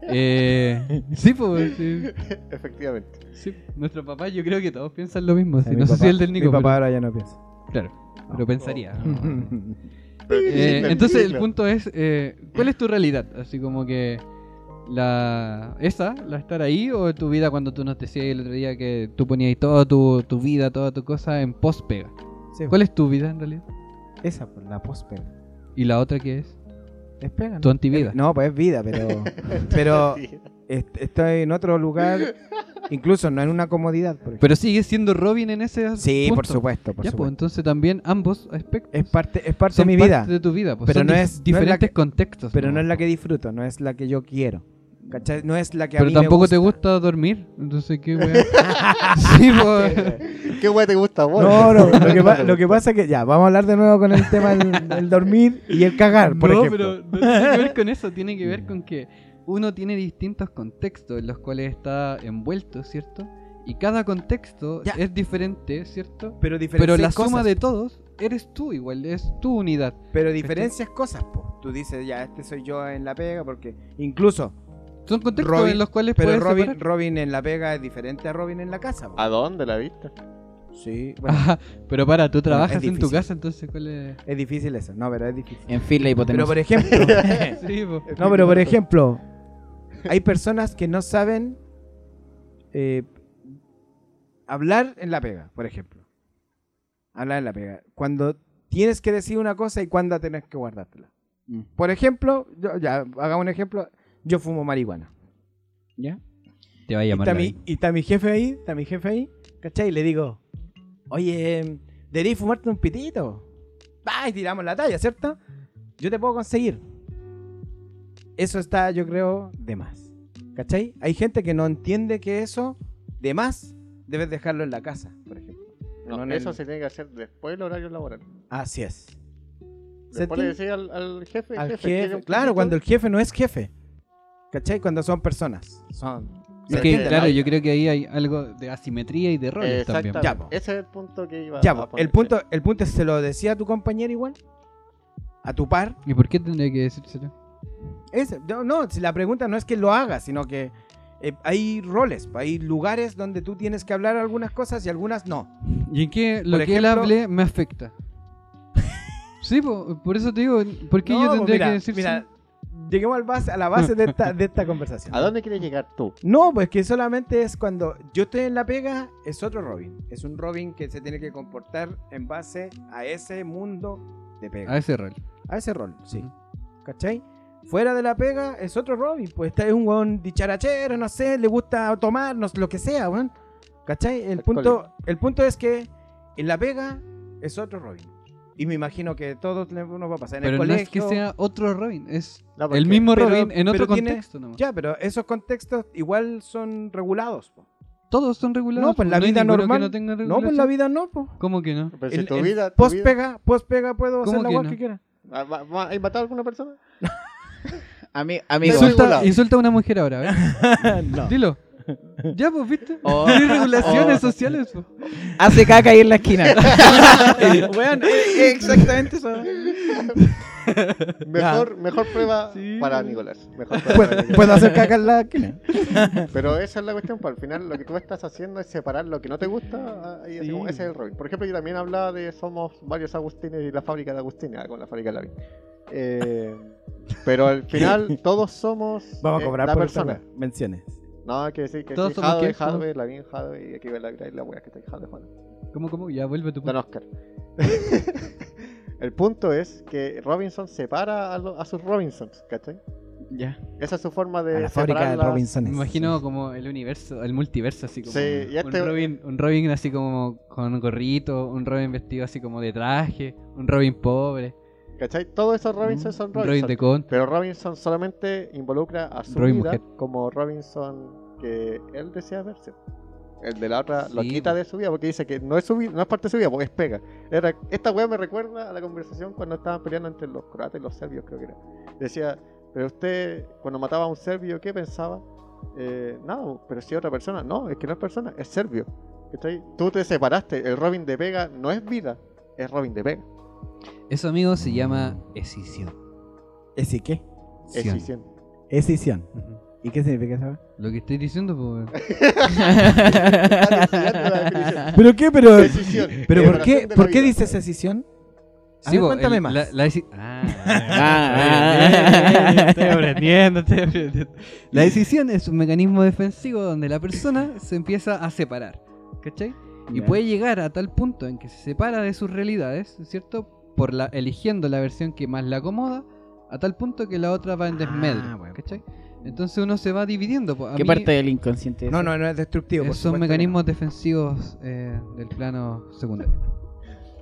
Eh, sí, pues. Sí, Efectivamente. sí. Nuestro papá, yo creo que todos piensan lo mismo. sí. Mi No sé papá- si el del Nico. Mi papá pero- ahora ya no piensa. claro, pero pensaría. Pero Eh, entonces el punto es, eh, ¿cuál es tu realidad? Así como que la esa, la estar ahí o tu vida cuando tú nos decías el otro día que tú ponías toda tu, tu vida, toda tu cosa en post pega. Sí, ¿Cuál es tu vida en realidad? Esa, pues, la pospega. ¿Y la otra qué es? Es pega, Tu ¿no? antivida. No, pues es vida, pero. pero est- estoy en otro lugar, incluso no en una comodidad. Por. Pero sigue siendo Robin en ese sí, por supuesto, por ya, pues supuesto. entonces también ambos aspectos Es parte, es parte son de mi parte vida, de tu vida. pues, Pero son no es- no diferentes que- contextos. pero no es la que disfruto, no es la que yo quiero. ¿Cachai? No es la que a Pero mí me tampoco te gusta. dormir. Entonces, ¿qué wea? sí, pues. ¿Qué weá te gusta vos? No, no, lo que, pa- lo que pasa es que ya, vamos a hablar de nuevo con el tema del, del dormir y el cagar, por no, ejemplo. pero no tiene que ver con eso, tiene que ver con que uno tiene distintos contextos en los cuales está envuelto, ¿cierto? Y cada contexto Ya. es diferente, ¿cierto? Pero, Pero diferencias la suma cosas, de todos eres tú igual, es tu unidad. Pero diferencias cosas, po. Tú dices, ya, este soy yo en la pega, porque incluso, Son contextos Robin- en los cuales pero puedes Robin, separar. Robin en la pega es diferente a Robin en la casa, po. ¿A dónde la viste? Sí, bueno, Ajá, pero para, tú trabajas en tu difícil. casa, entonces ¿cuál es? es difícil eso. No, pero es difícil. En fila Pero hipotenusa. por ejemplo, Sí, po. no, pero por ejemplo, hay personas que no saben eh, hablar en la pega, por ejemplo. Hablar en la pega. Cuando tienes que decir una cosa y cuando tienes que guardártela. Mm. Por ejemplo, yo, ya, hagamos un ejemplo. Yo fumo marihuana. ¿Ya? Te va a Y llamar está, la mi, y está mi jefe ahí, está mi jefe ahí, ¿cachai? Y le digo, oye, deberías fumarte un pitito. Ay, tiramos la talla, ¿cierto? Yo te puedo conseguir. Eso está, yo creo, de más. ¿Cachai? Hay gente que no entiende que eso, de más, debes dejarlo en la casa, por ejemplo. No, eso el- se tiene que hacer después del horario laboral. Así es. ¿Se Después le decís al, al jefe, Al jefe, ¿quiere jefe, un claro, cuando el jefe no es jefe. ¿Cachai? Cuando son personas. Son. Es ¿se que, claro, yo creo que ahí hay algo de asimetría y de roles también. Ya, po. Ese es el punto que iba Ya, a po, poner, el punto, el punto es, ¿se lo decía a tu compañero igual? ¿A tu par? ¿Y por qué tendría que decírselo? Ese, no, no, la pregunta no es que lo haga, sino que eh, hay roles, hay lugares donde tú tienes que hablar algunas cosas y algunas no. ¿Y en qué lo Por que él hable me afecta? sí, po, por eso te digo, ¿por qué No, yo pues tendría mira, que decir mira, lleguemos al base, a la base de esta, de esta conversación. ¿A dónde quieres llegar tú? No, pues que solamente es cuando yo estoy en la pega, es otro Robin. Es un Robin que se tiene que comportar en base a ese mundo de pega. a ese rol? A ese rol, sí. ¿Cachai? Fuera de la pega es otro Robin. Pues este es un weón dicharachero, no sé, le gusta tomar, no sé, lo que sea, weón. ¿Cachai? El punto, el punto es que en la pega es otro Robin. Y me imagino que todos nos va a pasar en Pero el no colegio. es que sea otro Robin, es No, porque- el mismo pero- Robin en otro pero tiene- contexto nomás. Ya, pero esos contextos igual son regulados. po. Todos son regulados. No, pues la hay vida normal- no tenga No, pues la vida no, po. ¿Cómo que no? Pero si En- tu en vida, tu post vida- pega, post pega puedo hacer ¿Cómo la que no? que quiera. ¿Ha va- va- ¿Hay matado a alguna persona? Ami- amigo. Insulta- Insulta, a una mujer ahora, ¿ves? no. Dilo. Ya, pues, ¿viste? Oh. Regulaciones Oh. sociales. Hace caca ahí en la esquina. Weón, eh, eh, exactamente eso. Mejor, mejor prueba Sí. para Nicolás. Mejor prueba para Puedo, Nicolás. puedo hacer caca en la esquina. Pero esa es la cuestión, pues al final lo que tú estás haciendo es separar lo que no te gusta y Sí. como ese es el Robin. Por ejemplo, yo también hablaba de somos varios Agustines y la fábrica de Agustines, ah, con la fábrica de Lavín. Eh, pero al final todos somos Vamos a eh, cobrar la por persona. menciones. No, hay que decir que Todos sí, somos Hadwe, la bien Hadwe y aquí ve la y la wea que está en Hadwe, Juan. ¿Cómo, cómo? Ya vuelve tu Don punto. Oscar. El punto es que Robinson separa a, lo- a sus Robinsons, ¿cachai? Ya. Esa es su forma de A la fábrica de. Robinson. Me imagino como el universo, el multiverso, así como Sí, y este- un, Robin, un Robin así como con un gorrito, un Robin vestido así como de traje, un Robin pobre, ¿Cachai? Todos esos Robinson son un Robin Robinson. de con. Pero Robinson solamente involucra a su Robin vida mujer. como Robinson que él desea verse. El de la otra lo quita de su vida porque dice que no es su vida, no es parte de su vida, porque es pega. Era, esta weá me recuerda a la conversación cuando estaban peleando entre los croatas y los serbios, creo que era. Decía, pero usted cuando mataba a un serbio, ¿qué pensaba? Eh, nada, pero si otra persona. No, es que no es persona, es serbio. ¿Cachai? Tú te separaste, el Robin de pega no es vida, es Robin de pega. Eso, amigo, se llama escisión. ¿Es y qué? Sion. escisión. Escisión. Ujú. ¿Y qué significa eso? Lo que estoy diciendo, pues. ¿Pero qué? ¿Pero, Decisión. pero por qué, de por la qué vida. dice secesión? A Sí, ver, po, cuéntame el- más. La, la deci- ah, Ah, estoy aprendiendo, estoy aprendiendo. La decisión es un mecanismo defensivo donde la persona se empieza a separar, ¿cachai? Y puede llegar a tal punto en que se separa de sus realidades, ¿cierto? Por la, eligiendo la versión que más le acomoda, a tal punto que la otra va en desmedro, Ah, bueno. ¿cachai? Entonces uno se va dividiendo. A ¿Qué mí, parte del inconsciente es No, no, no es destructivo. por esos son mecanismos defensivos eh, del plano secundario.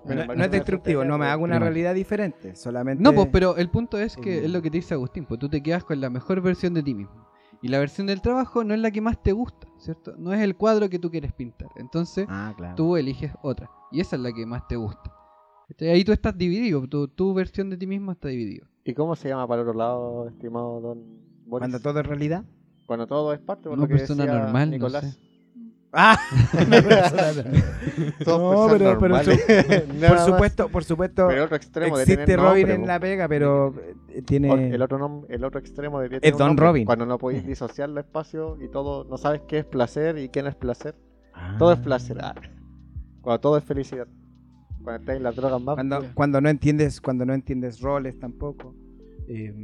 No, es destructivo, no me hago una realidad diferente. Solamente. No, pues, pero el punto es que es lo que te dice Agustín, pues tú te quedas con la mejor versión de ti mismo. Y la versión del trabajo no es la que más te gusta, ¿cierto? No es el cuadro que tú quieres pintar. Entonces, Ah, claro. tú eliges otra. Y esa es la que más te gusta. ¿Cachai? Ahí tú estás dividido, tu, tu versión de ti mismo está dividido. ¿Y cómo se llama para el otro lado, estimado don Boris? Cuando todo es realidad. Cuando todo es parte, por Una lo que persona decía normal, no Nicolás. sé. Ah, No, pero- pero por supuesto, por supuesto. Pero el otro extremo de Existe Robin nombre, en la pega, pero eh, tiene. El otro, el otro extremo de Es Don nombre, Robin. Cuando no podéis disociar el espacio y todo, no sabes qué es placer y qué no es placer. Ah. Todo es placer. ah. Cuando todo es felicidad. Cuando estáis en las drogas más. Cuando, cuando no entiendes, cuando no entiendes roles tampoco. eh,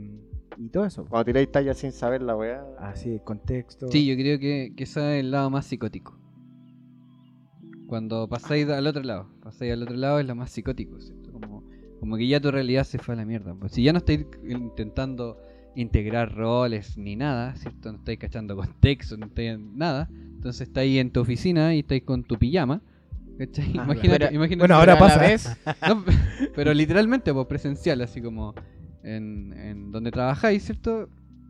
y todo eso. Cuando tiráis tallas sin saber la weá. Así, contexto. Sí, yo creo que, que ese es el lado más psicótico. Cuando pasáis al otro lado, pasáis al otro lado es lo más psicótico, ¿cierto? Como, como que ya tu realidad se fue a la mierda. Pues si ya no estáis intentando integrar roles ni nada, ¿cierto? No estáis cachando contexto, no estáis en nada. Entonces estáis en tu oficina y estáis con tu pijama. ¿cachai? Ah, imagínate, Pero- imagínate- bueno, ahora pasa. vez, No, pero literalmente, pues presencial, así como en, en donde trabajáis, ¿cierto?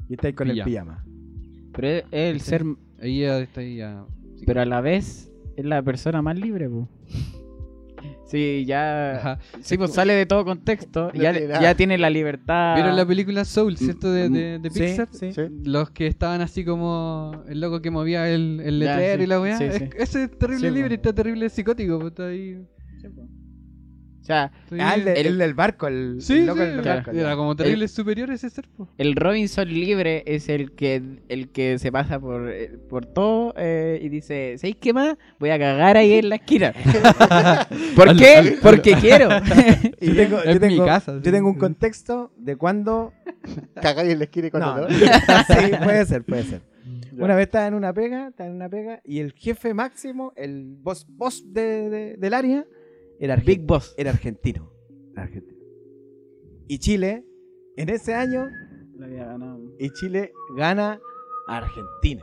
Y estáis con el Pijama. pero es el ser, Ahí ya estáis ya. pero a la vez es la persona más libre, po. Sí, ya. Ajá. Sí, pues sale de todo contexto. No ya, ya tiene la libertad. ¿Vieron la película Soul, cierto? De, de, de Sí, Pixar. sí. Sí. Los que estaban así como el loco que movía el, el Ya, letrero sí, y la weá. sí, Es- sí. Ese es terrible Sí, libre po. está terrible psicótico. pues, está ahí. O sea, ahí- Ah, el, de- El- el del barco, el, Sí, el loco sí, del era, barco. era como terrible superior ese ser. po. el Robinson libre es el que el que se pasa por, eh, por todo eh, y dice, ¿sabéis qué más? Voy a cagar ahí en la esquina. ¿Por Al- qué? al- Porque quiero. Yo tengo, Es yo tengo- mi casa, yo sí. tengo un contexto de cuando. Cagáis en la esquina y con No, sí, puede ser, puede ser. Una vez estaba en una pega, estaba en una pega, y el jefe máximo, el boss, boss de, de- del área, era, argen- Big Boss. era argentino. argentino. Y Chile, en ese año, y Chile gana a Argentina.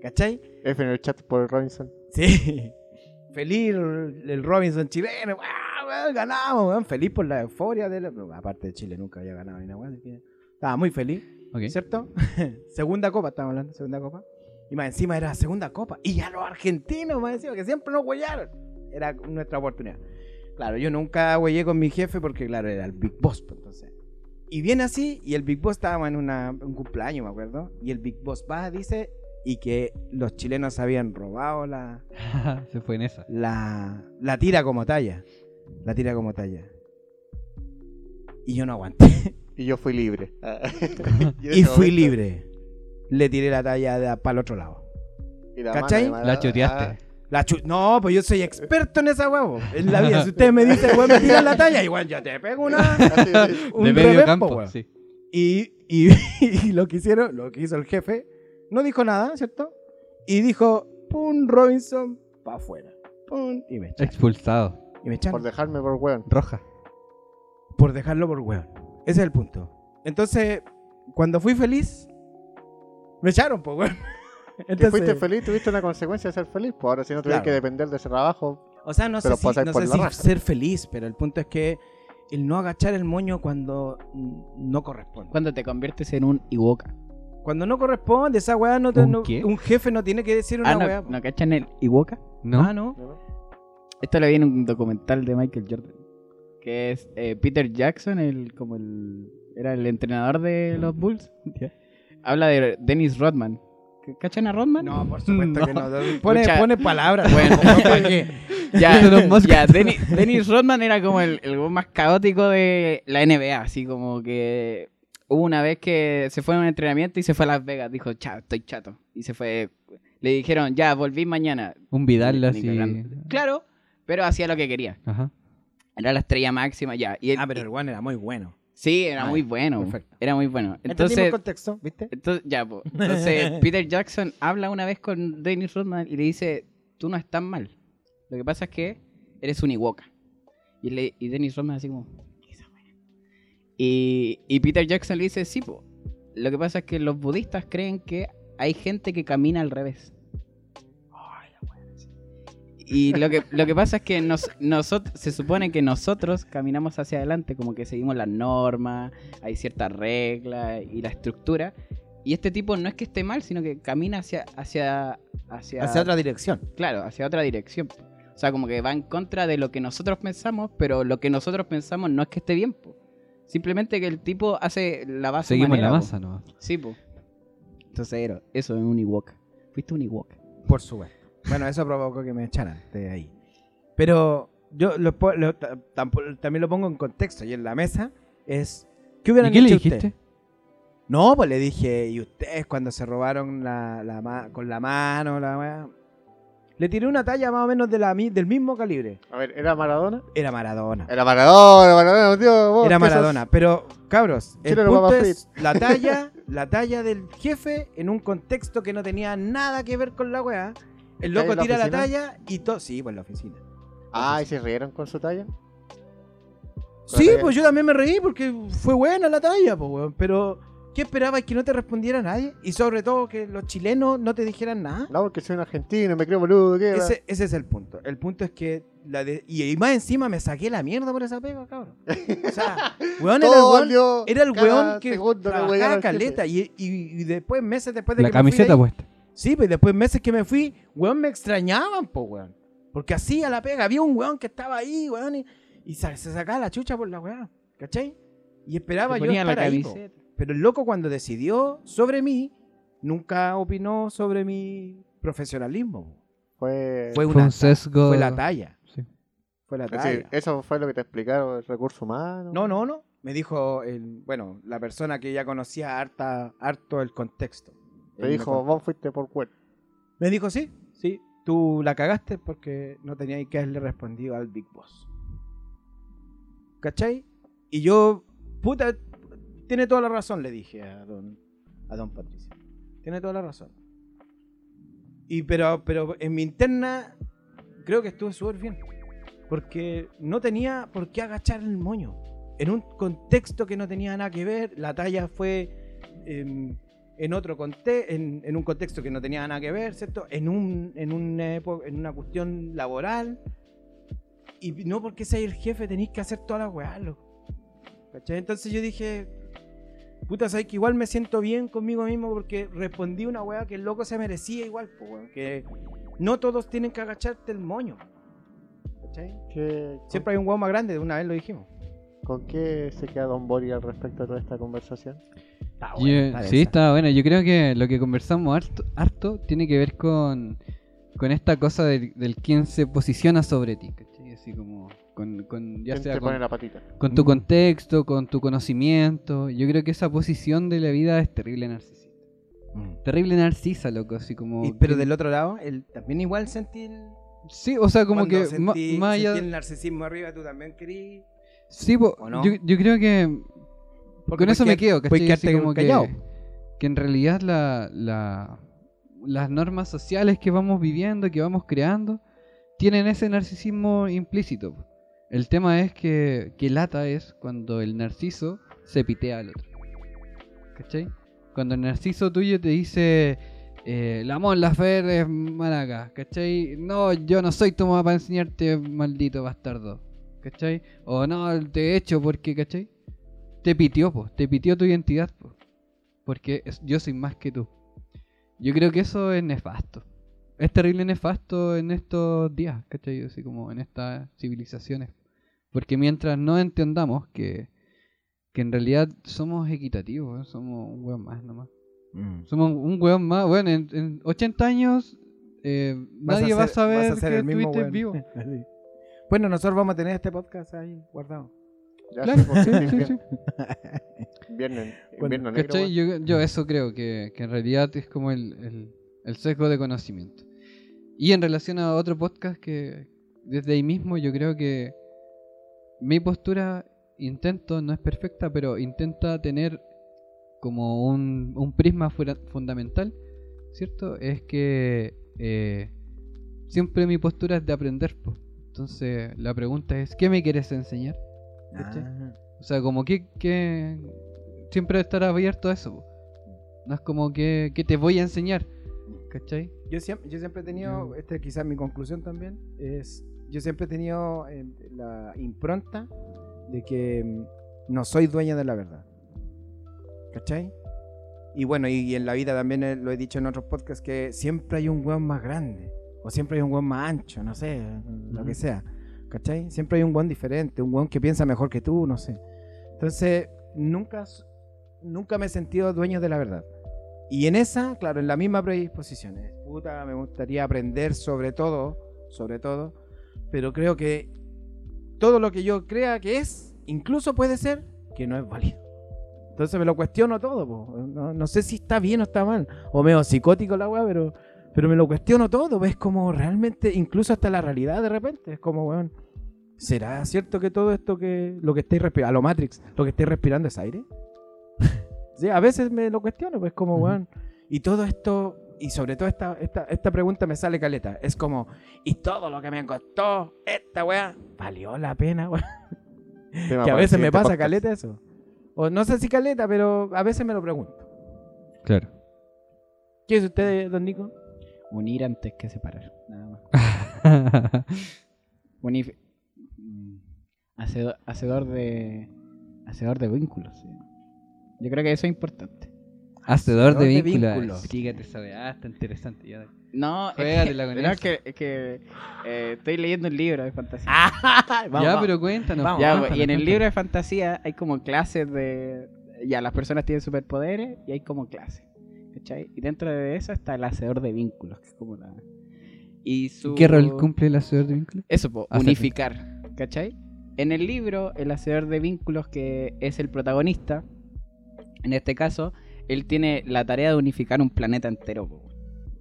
¿Cachai? F en el chat por Robinson. Sí. Feliz el el Robinson chileno. ¡guau, weón, ganamos, weón! Feliz por la euforia de la... Aparte de Chile nunca había ganado ni que Estaba muy feliz. ¿cierto? segunda copa, estamos hablando, segunda copa. Y más encima era segunda copa. Y ya los argentinos, más encima, que siempre nos huellaron. Era nuestra oportunidad. Claro, yo nunca huellé con mi jefe porque, claro, era el Big Boss, pues, entonces. Y viene así, y el Big Boss estábamos en una- un cumpleaños, me acuerdo. Y el Big Boss va, dice, y que los chilenos habían robado la, Se fue en esa. la, la tira como talla. La tira como talla. Y yo no aguanté. Y yo fui libre. y fui libre. Le tiré la talla para el otro lado. y la ¿Cachai? La choteaste. La chu- no, pues yo soy experto en esa huevo. En la vida. Si ustedes me dicen, weón, me tiran la talla, igual yo te pego una. Un de medio campo. weón. Sí. Y, y, y lo que hicieron, lo que hizo el jefe, no dijo nada, ¿cierto? Y dijo, pum, Robinson, pa' afuera. Pum, y me echaron. Expulsado. Y me echaron. Por dejarme por weón. Roja. por dejarlo por weón. Ese es el punto. Entonces, cuando fui feliz, me echaron, pues weón. Que Entonces, fuiste feliz, tuviste una consecuencia de ser feliz. Pues ahora si no tuvieras Claro. que depender de ese trabajo. o sea, no sé si, no sé si ser feliz, pero el punto es que el no agachar el moño cuando mm, no corresponde. Cuando te conviertes en un Iwoka. Cuando no corresponde, esa weá no te. ¿Un no- qué? un jefe no tiene que decir una Ah, weá. ¿no, ¿no cachan el Iwoka? ¿No? Ah, no. Esto lo vi en un documental de Michael Jordan. Que es eh, Peter Jackson, el como el. Era el entrenador de los Bulls. Habla de Dennis Rodman. ¿Cachan a Rodman? No, por supuesto No. que no. Pone, pone palabras. Bueno. ¿para qué? Ya, ya Dennis, Dennis Rodman era como el, el más caótico de la NBA. Así como que hubo una vez que se fue a un entrenamiento y se fue a Las Vegas. Dijo, chao, estoy chato. Y se fue. Le dijeron, ya, volví mañana. Un Vidal así. Claro, pero hacía lo que quería. Ajá. Era la estrella máxima ya. Y Ah, pero el weón era muy bueno. Sí, era Ah, muy bueno. perfecto. Era muy bueno. Entendimos Entonces, el contexto, ¿viste? entonces ya. Entonces Peter Jackson habla una vez con Dennis Rodman y le dice, tú no estás mal. Lo que pasa es que eres un Iwoka. Y, le, y Dennis Rodman así como, y, y Peter Jackson le dice, sí, po. Lo que pasa es que los budistas creen que hay gente que camina al revés. Y lo que, lo que pasa es que nos, nosotros, se supone que nosotros caminamos hacia adelante, como que seguimos las normas, hay ciertas reglas y la estructura. Y este tipo no es que esté mal, sino que camina hacia, hacia, hacia, Hacia otra dirección. claro, hacia otra dirección. O sea, como que va en contra de lo que nosotros pensamos, pero lo que nosotros pensamos no es que esté bien, po. Simplemente que el tipo hace la base Seguimos manera, la po. masa, ¿no? Sí, po. Entonces, eso es un Ewok. Fuiste un Ewok. Por supuesto. Bueno, eso provocó que me echaran de ahí. Pero yo lo lo- también lo pongo en contexto y en la mesa es... ¿Qué ¿Y hubieran qué le dijiste? No, pues le dije, ¿y ustedes cuando se robaron la, la ma- con la mano, la? Le tiré una talla más o menos de la, mi- del mismo calibre. A ver, ¿era Maradona? Era Maradona. Era Maradona, Maradona, tío. vos, Era Maradona. Pero, cabros, el punto es la talla, la talla del jefe en un contexto que no tenía nada que ver con la weá. El ¿Está loco la tira la talla y todo. Sí, pues en la oficina. Ah, ¿y se rieron con su talla? Sí, talla- pues yo también me reí porque fue buena la talla, pues, weón. Pero, ¿qué esperabas? ¿Que no te respondiera nadie? Y sobre todo que los chilenos no te dijeran nada. No, porque soy un argentino, me creo boludo, ¿qué? Ese, ese es el punto. El punto es que. La de- y, y más encima me saqué la mierda por esa pega, cabrón. O sea, weón era el weón, era el weón que segundo trabajaba caleta. Y, y, y después, meses después de La que me fui de camiseta ahí- puesta. Sí, pues después meses que me fui, weón, me extrañaban, po, weón. Porque hacía la pega. Había un weón que estaba ahí, weón, y, se sacaba la chucha por la weá. ¿Cachai? Y esperaba yo ponía la estar ahí. Pero el loco cuando decidió sobre mí, nunca opinó sobre mi profesionalismo. Fue, Fue, Fue una un sesgo. Fue la talla. Sí. Fue la talla. eso fue lo que te explicaron, el recurso humano. No, no, no. Me dijo, el, bueno, la persona que ya conocía harta, harto el contexto. Te dijo, vos fuiste por cuerpo. Me dijo, sí, sí, tú la cagaste porque no tenías que haberle respondido al Big Boss. ¿Cachai? Y yo, puta, tiene toda la razón, le dije a don, a don Patricio. Tiene toda la razón. Y pero, pero en mi interna creo que estuve súper bien. Porque no tenía por qué agachar el moño. En un contexto que no tenía nada que ver, la talla fue em, en otro conte en, en un contexto que no tenía nada que ver, ¿cierto? En, un, en, una, en una cuestión laboral. Y no porque seas el jefe tenéis que hacer toda la weá, loco. ¿Cachai? Entonces yo dije, puta, sabes que igual me siento bien conmigo mismo porque respondí una weá que el loco se merecía igual, weón. Que no todos tienen que agacharte el moño. ¿Cachai? ¿Qué- Siempre hay un weón más grande, de una vez lo dijimos. ¿Con qué se queda Don Bori al respecto de toda esta conversación? Está Yo- buena, está sí, densa. está bueno. Yo creo que lo que conversamos harto, harto tiene que ver con, con esta cosa del, del quién se posiciona sobre ti. ¿cachai? Así como con, con- ya ¿Quién sea te con, pone la patita? con tu Mm. contexto, con tu conocimiento. Yo creo que esa posición de la vida es terrible narcisista. Mm. Terrible narcisa, loco. Así como. Y- pero que- del otro lado, él también igual sentí el, Sí, o sea, como cuando que sentí, más allá. el narcisismo arriba, tú también querías. Sí, po, ¿O no? yo, yo creo que Porque con eso me quedo, ¿cachai? Así como que, callado. que en realidad la, la- las normas sociales que vamos viviendo, que vamos creando, tienen ese narcisismo implícito. El tema es que, que lata es cuando el narciso se pitea al otro. ¿Cachai? Cuando el narciso tuyo te dice, eh, la Mon Laferte es maraca, ¿cachai? No, yo no soy tu mamá para enseñarte, maldito bastardo, ¿cachai? O no, te he hecho porque, ¿cachai? Te pitió, po, te pitió tu identidad, po, porque es- yo soy más que tú. Yo creo que eso es nefasto. Es terrible nefasto en estos días, ¿cachai? Así como en estas civilizaciones. Porque mientras no entendamos que, que en realidad somos equitativos, ¿eh? somos un weón más nomás. Mm. Somos un weón más. Bueno, en, en 80 años eh, nadie va a saber a que estuviste vivo. Bueno, nosotros vamos a tener este podcast ahí guardado. Ya Claro, sí, sí, es sí, invier- sí. Invierno, Bueno, invierno negro, weón. Yo, yo eso creo que, que en realidad es como el, el, el sesgo de conocimiento. Y en relación a otro podcast que desde ahí mismo yo creo que mi postura intento, no es perfecta, pero intenta tener como un, un prisma fundamental, ¿cierto? Es que eh, siempre mi postura es de aprender. Entonces la pregunta es, ¿qué me quieres enseñar? Ah, O sea, como que, que siempre estar abierto a eso. po. No es como que, que te voy a enseñar. ¿Cachai? Yo siempre, yo siempre he tenido, Mm. esta es quizás mi conclusión también, es, yo siempre he tenido eh, la impronta de que mm, no soy dueño de la verdad. ¿Cachai? Y bueno, y, y en la vida también eh, lo he dicho en otros podcasts, que siempre hay un weón más grande, o siempre hay un weón más ancho, no sé, lo que sea. ¿Cachai? Siempre hay un weón diferente, un weón que piensa mejor que tú, no sé. Entonces, nunca, nunca me he sentido dueño de la verdad. Y en esa, claro, en la misma predisposición. eh, Puta, me gustaría aprender sobre todo, sobre todo, pero creo que todo lo que yo crea que es, incluso puede ser que no es válido. Entonces me lo cuestiono todo. No, no sé si está bien o está mal, o medio psicótico la weá, pero, pero me lo cuestiono todo, es como realmente, incluso hasta la realidad de repente, es como, weón, ¿será cierto que todo esto que, lo que estáis respirando, a lo Matrix, lo que estáis respirando es aire? Sí, a veces me lo cuestiono, pues como, weón. Y todo esto, y sobre todo esta, esta, esta pregunta me sale caleta. Es como, y todo lo que me costó esta weá, valió la pena, weón. Que a veces me siguiente pasa podcast. caleta eso. O no sé si caleta, pero a veces me lo pregunto. Claro. ¿Qué es usted, don Nico? Unir antes que separar. Nada más. Mm, hacedor, hacedor de. Hacedor de vínculos. sí. Yo creo que eso es importante. Hacedor de Hacedor de vínculos. vínculos. Fíjate, sabe. Ah, está interesante. Ya. No, es que, Juégatela con eso. que, que, eh, estoy leyendo un libro de fantasía. Vamos, ya, vamos. pero cuéntanos. Vamos, Ya, cuéntanos, y en el libro de fantasía hay como clases de. Ya, las personas tienen superpoderes y hay como clases. ¿Cachai? Y dentro de eso está el hacedor de vínculos, que es como la. Y su... ¿Qué rol cumple el hacedor de vínculos? Eso, po, unificar. ¿Cachai? En el libro, el hacedor de vínculos, que es el protagonista, en este caso, él tiene la tarea de unificar un planeta entero. po.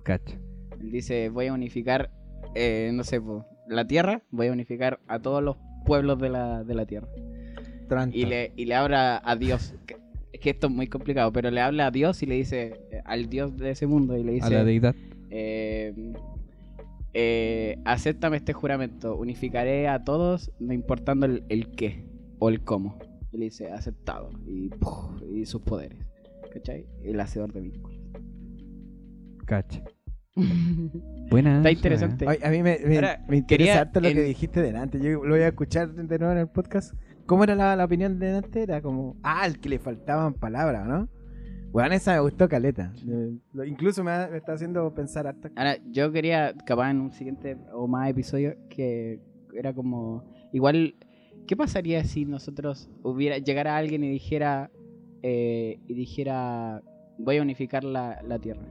Cacho. Él dice, voy a unificar, eh, no sé, po, la Tierra, voy a unificar a todos los pueblos de la, de la Tierra. Tranto. Y le, y le habla a Dios. Es que esto es muy complicado, pero le habla a Dios y le dice, eh, al Dios de ese mundo, y le A la dice, deidad. eh, eh, acéptame este juramento, unificaré a todos, no importando el, el qué o el cómo. Y le dice, aceptado, y, ¡puf! y sus poderes. ¿Cachai? El hacedor de vínculos. Cacho. Buena. Está esa, interesante. Ay, a mí me, me, Ahora, me interesa quería harto lo en- que dijiste delante. Yo lo voy a escuchar de nuevo en el podcast. ¿Cómo era la, la opinión de delante? Era como, ah, el que le faltaban palabras, ¿no? Bueno, esa me gustó caleta. Eh, incluso me, ha- me está haciendo pensar harto. Ahora, yo quería, capaz en un siguiente o más episodio, que era como, igual, ¿qué pasaría si nosotros hubiera, llegara alguien y dijera, eh, y dijera, voy a unificar la, la Tierra?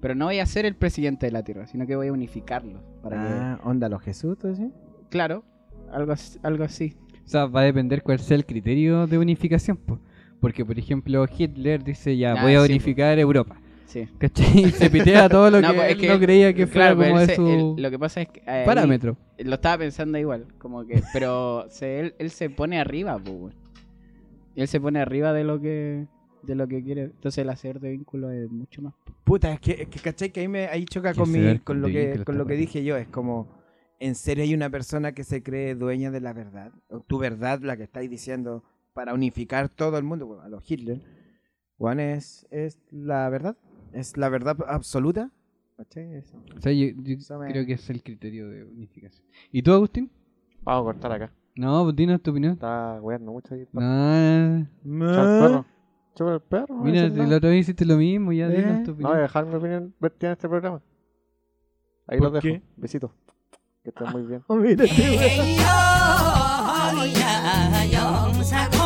Pero no voy a ser el presidente de la Tierra, sino que voy a unificarlo. Para Ah, onda los Jesús, ¿tú decís? que, claro, algo, as- algo así. O sea, va a depender cuál sea el criterio de unificación. po. Porque, por ejemplo, Hitler dice ya, Ah, voy a sí, po. unificar Europa. Sí. ¿Cachai? Y se pitea todo lo No, que pues, es él que- no creía que fuera Claro, pero como él de su él- lo que pasa es que... eh, parámetro. Lo estaba pensando igual, como que, pero se, él, él se pone arriba, pues. Él se pone arriba de lo que de lo que quiere. Entonces el hacer de vínculo es mucho más. Puta, es que, es que ¿cachai? Que ahí, me, ahí choca Que con, mi, con lo que, vínculo con lo que dije yo. Es como, ¿en serio hay una persona que se cree dueña de la verdad? O tu verdad, la que estáis diciendo para unificar todo el mundo, bueno, a los Hitler. Juan es, es la verdad, es la verdad absoluta. Eso. O sea, yo, yo Eso me- creo que es el criterio de unificación. ¿Y tú, Agustín? Vamos a cortar acá. No, pues dinos tu opinión. Está weando mucho ahí. No, no, no. Chupa el perro. No Mira, la otra vez hiciste lo mismo, ya ¿Eh? dinos tu No, voy a opinión. dejar mi opinión vertida en este programa. Ahí ¿Por los dejo. qué? Besitos. Que estén muy bien.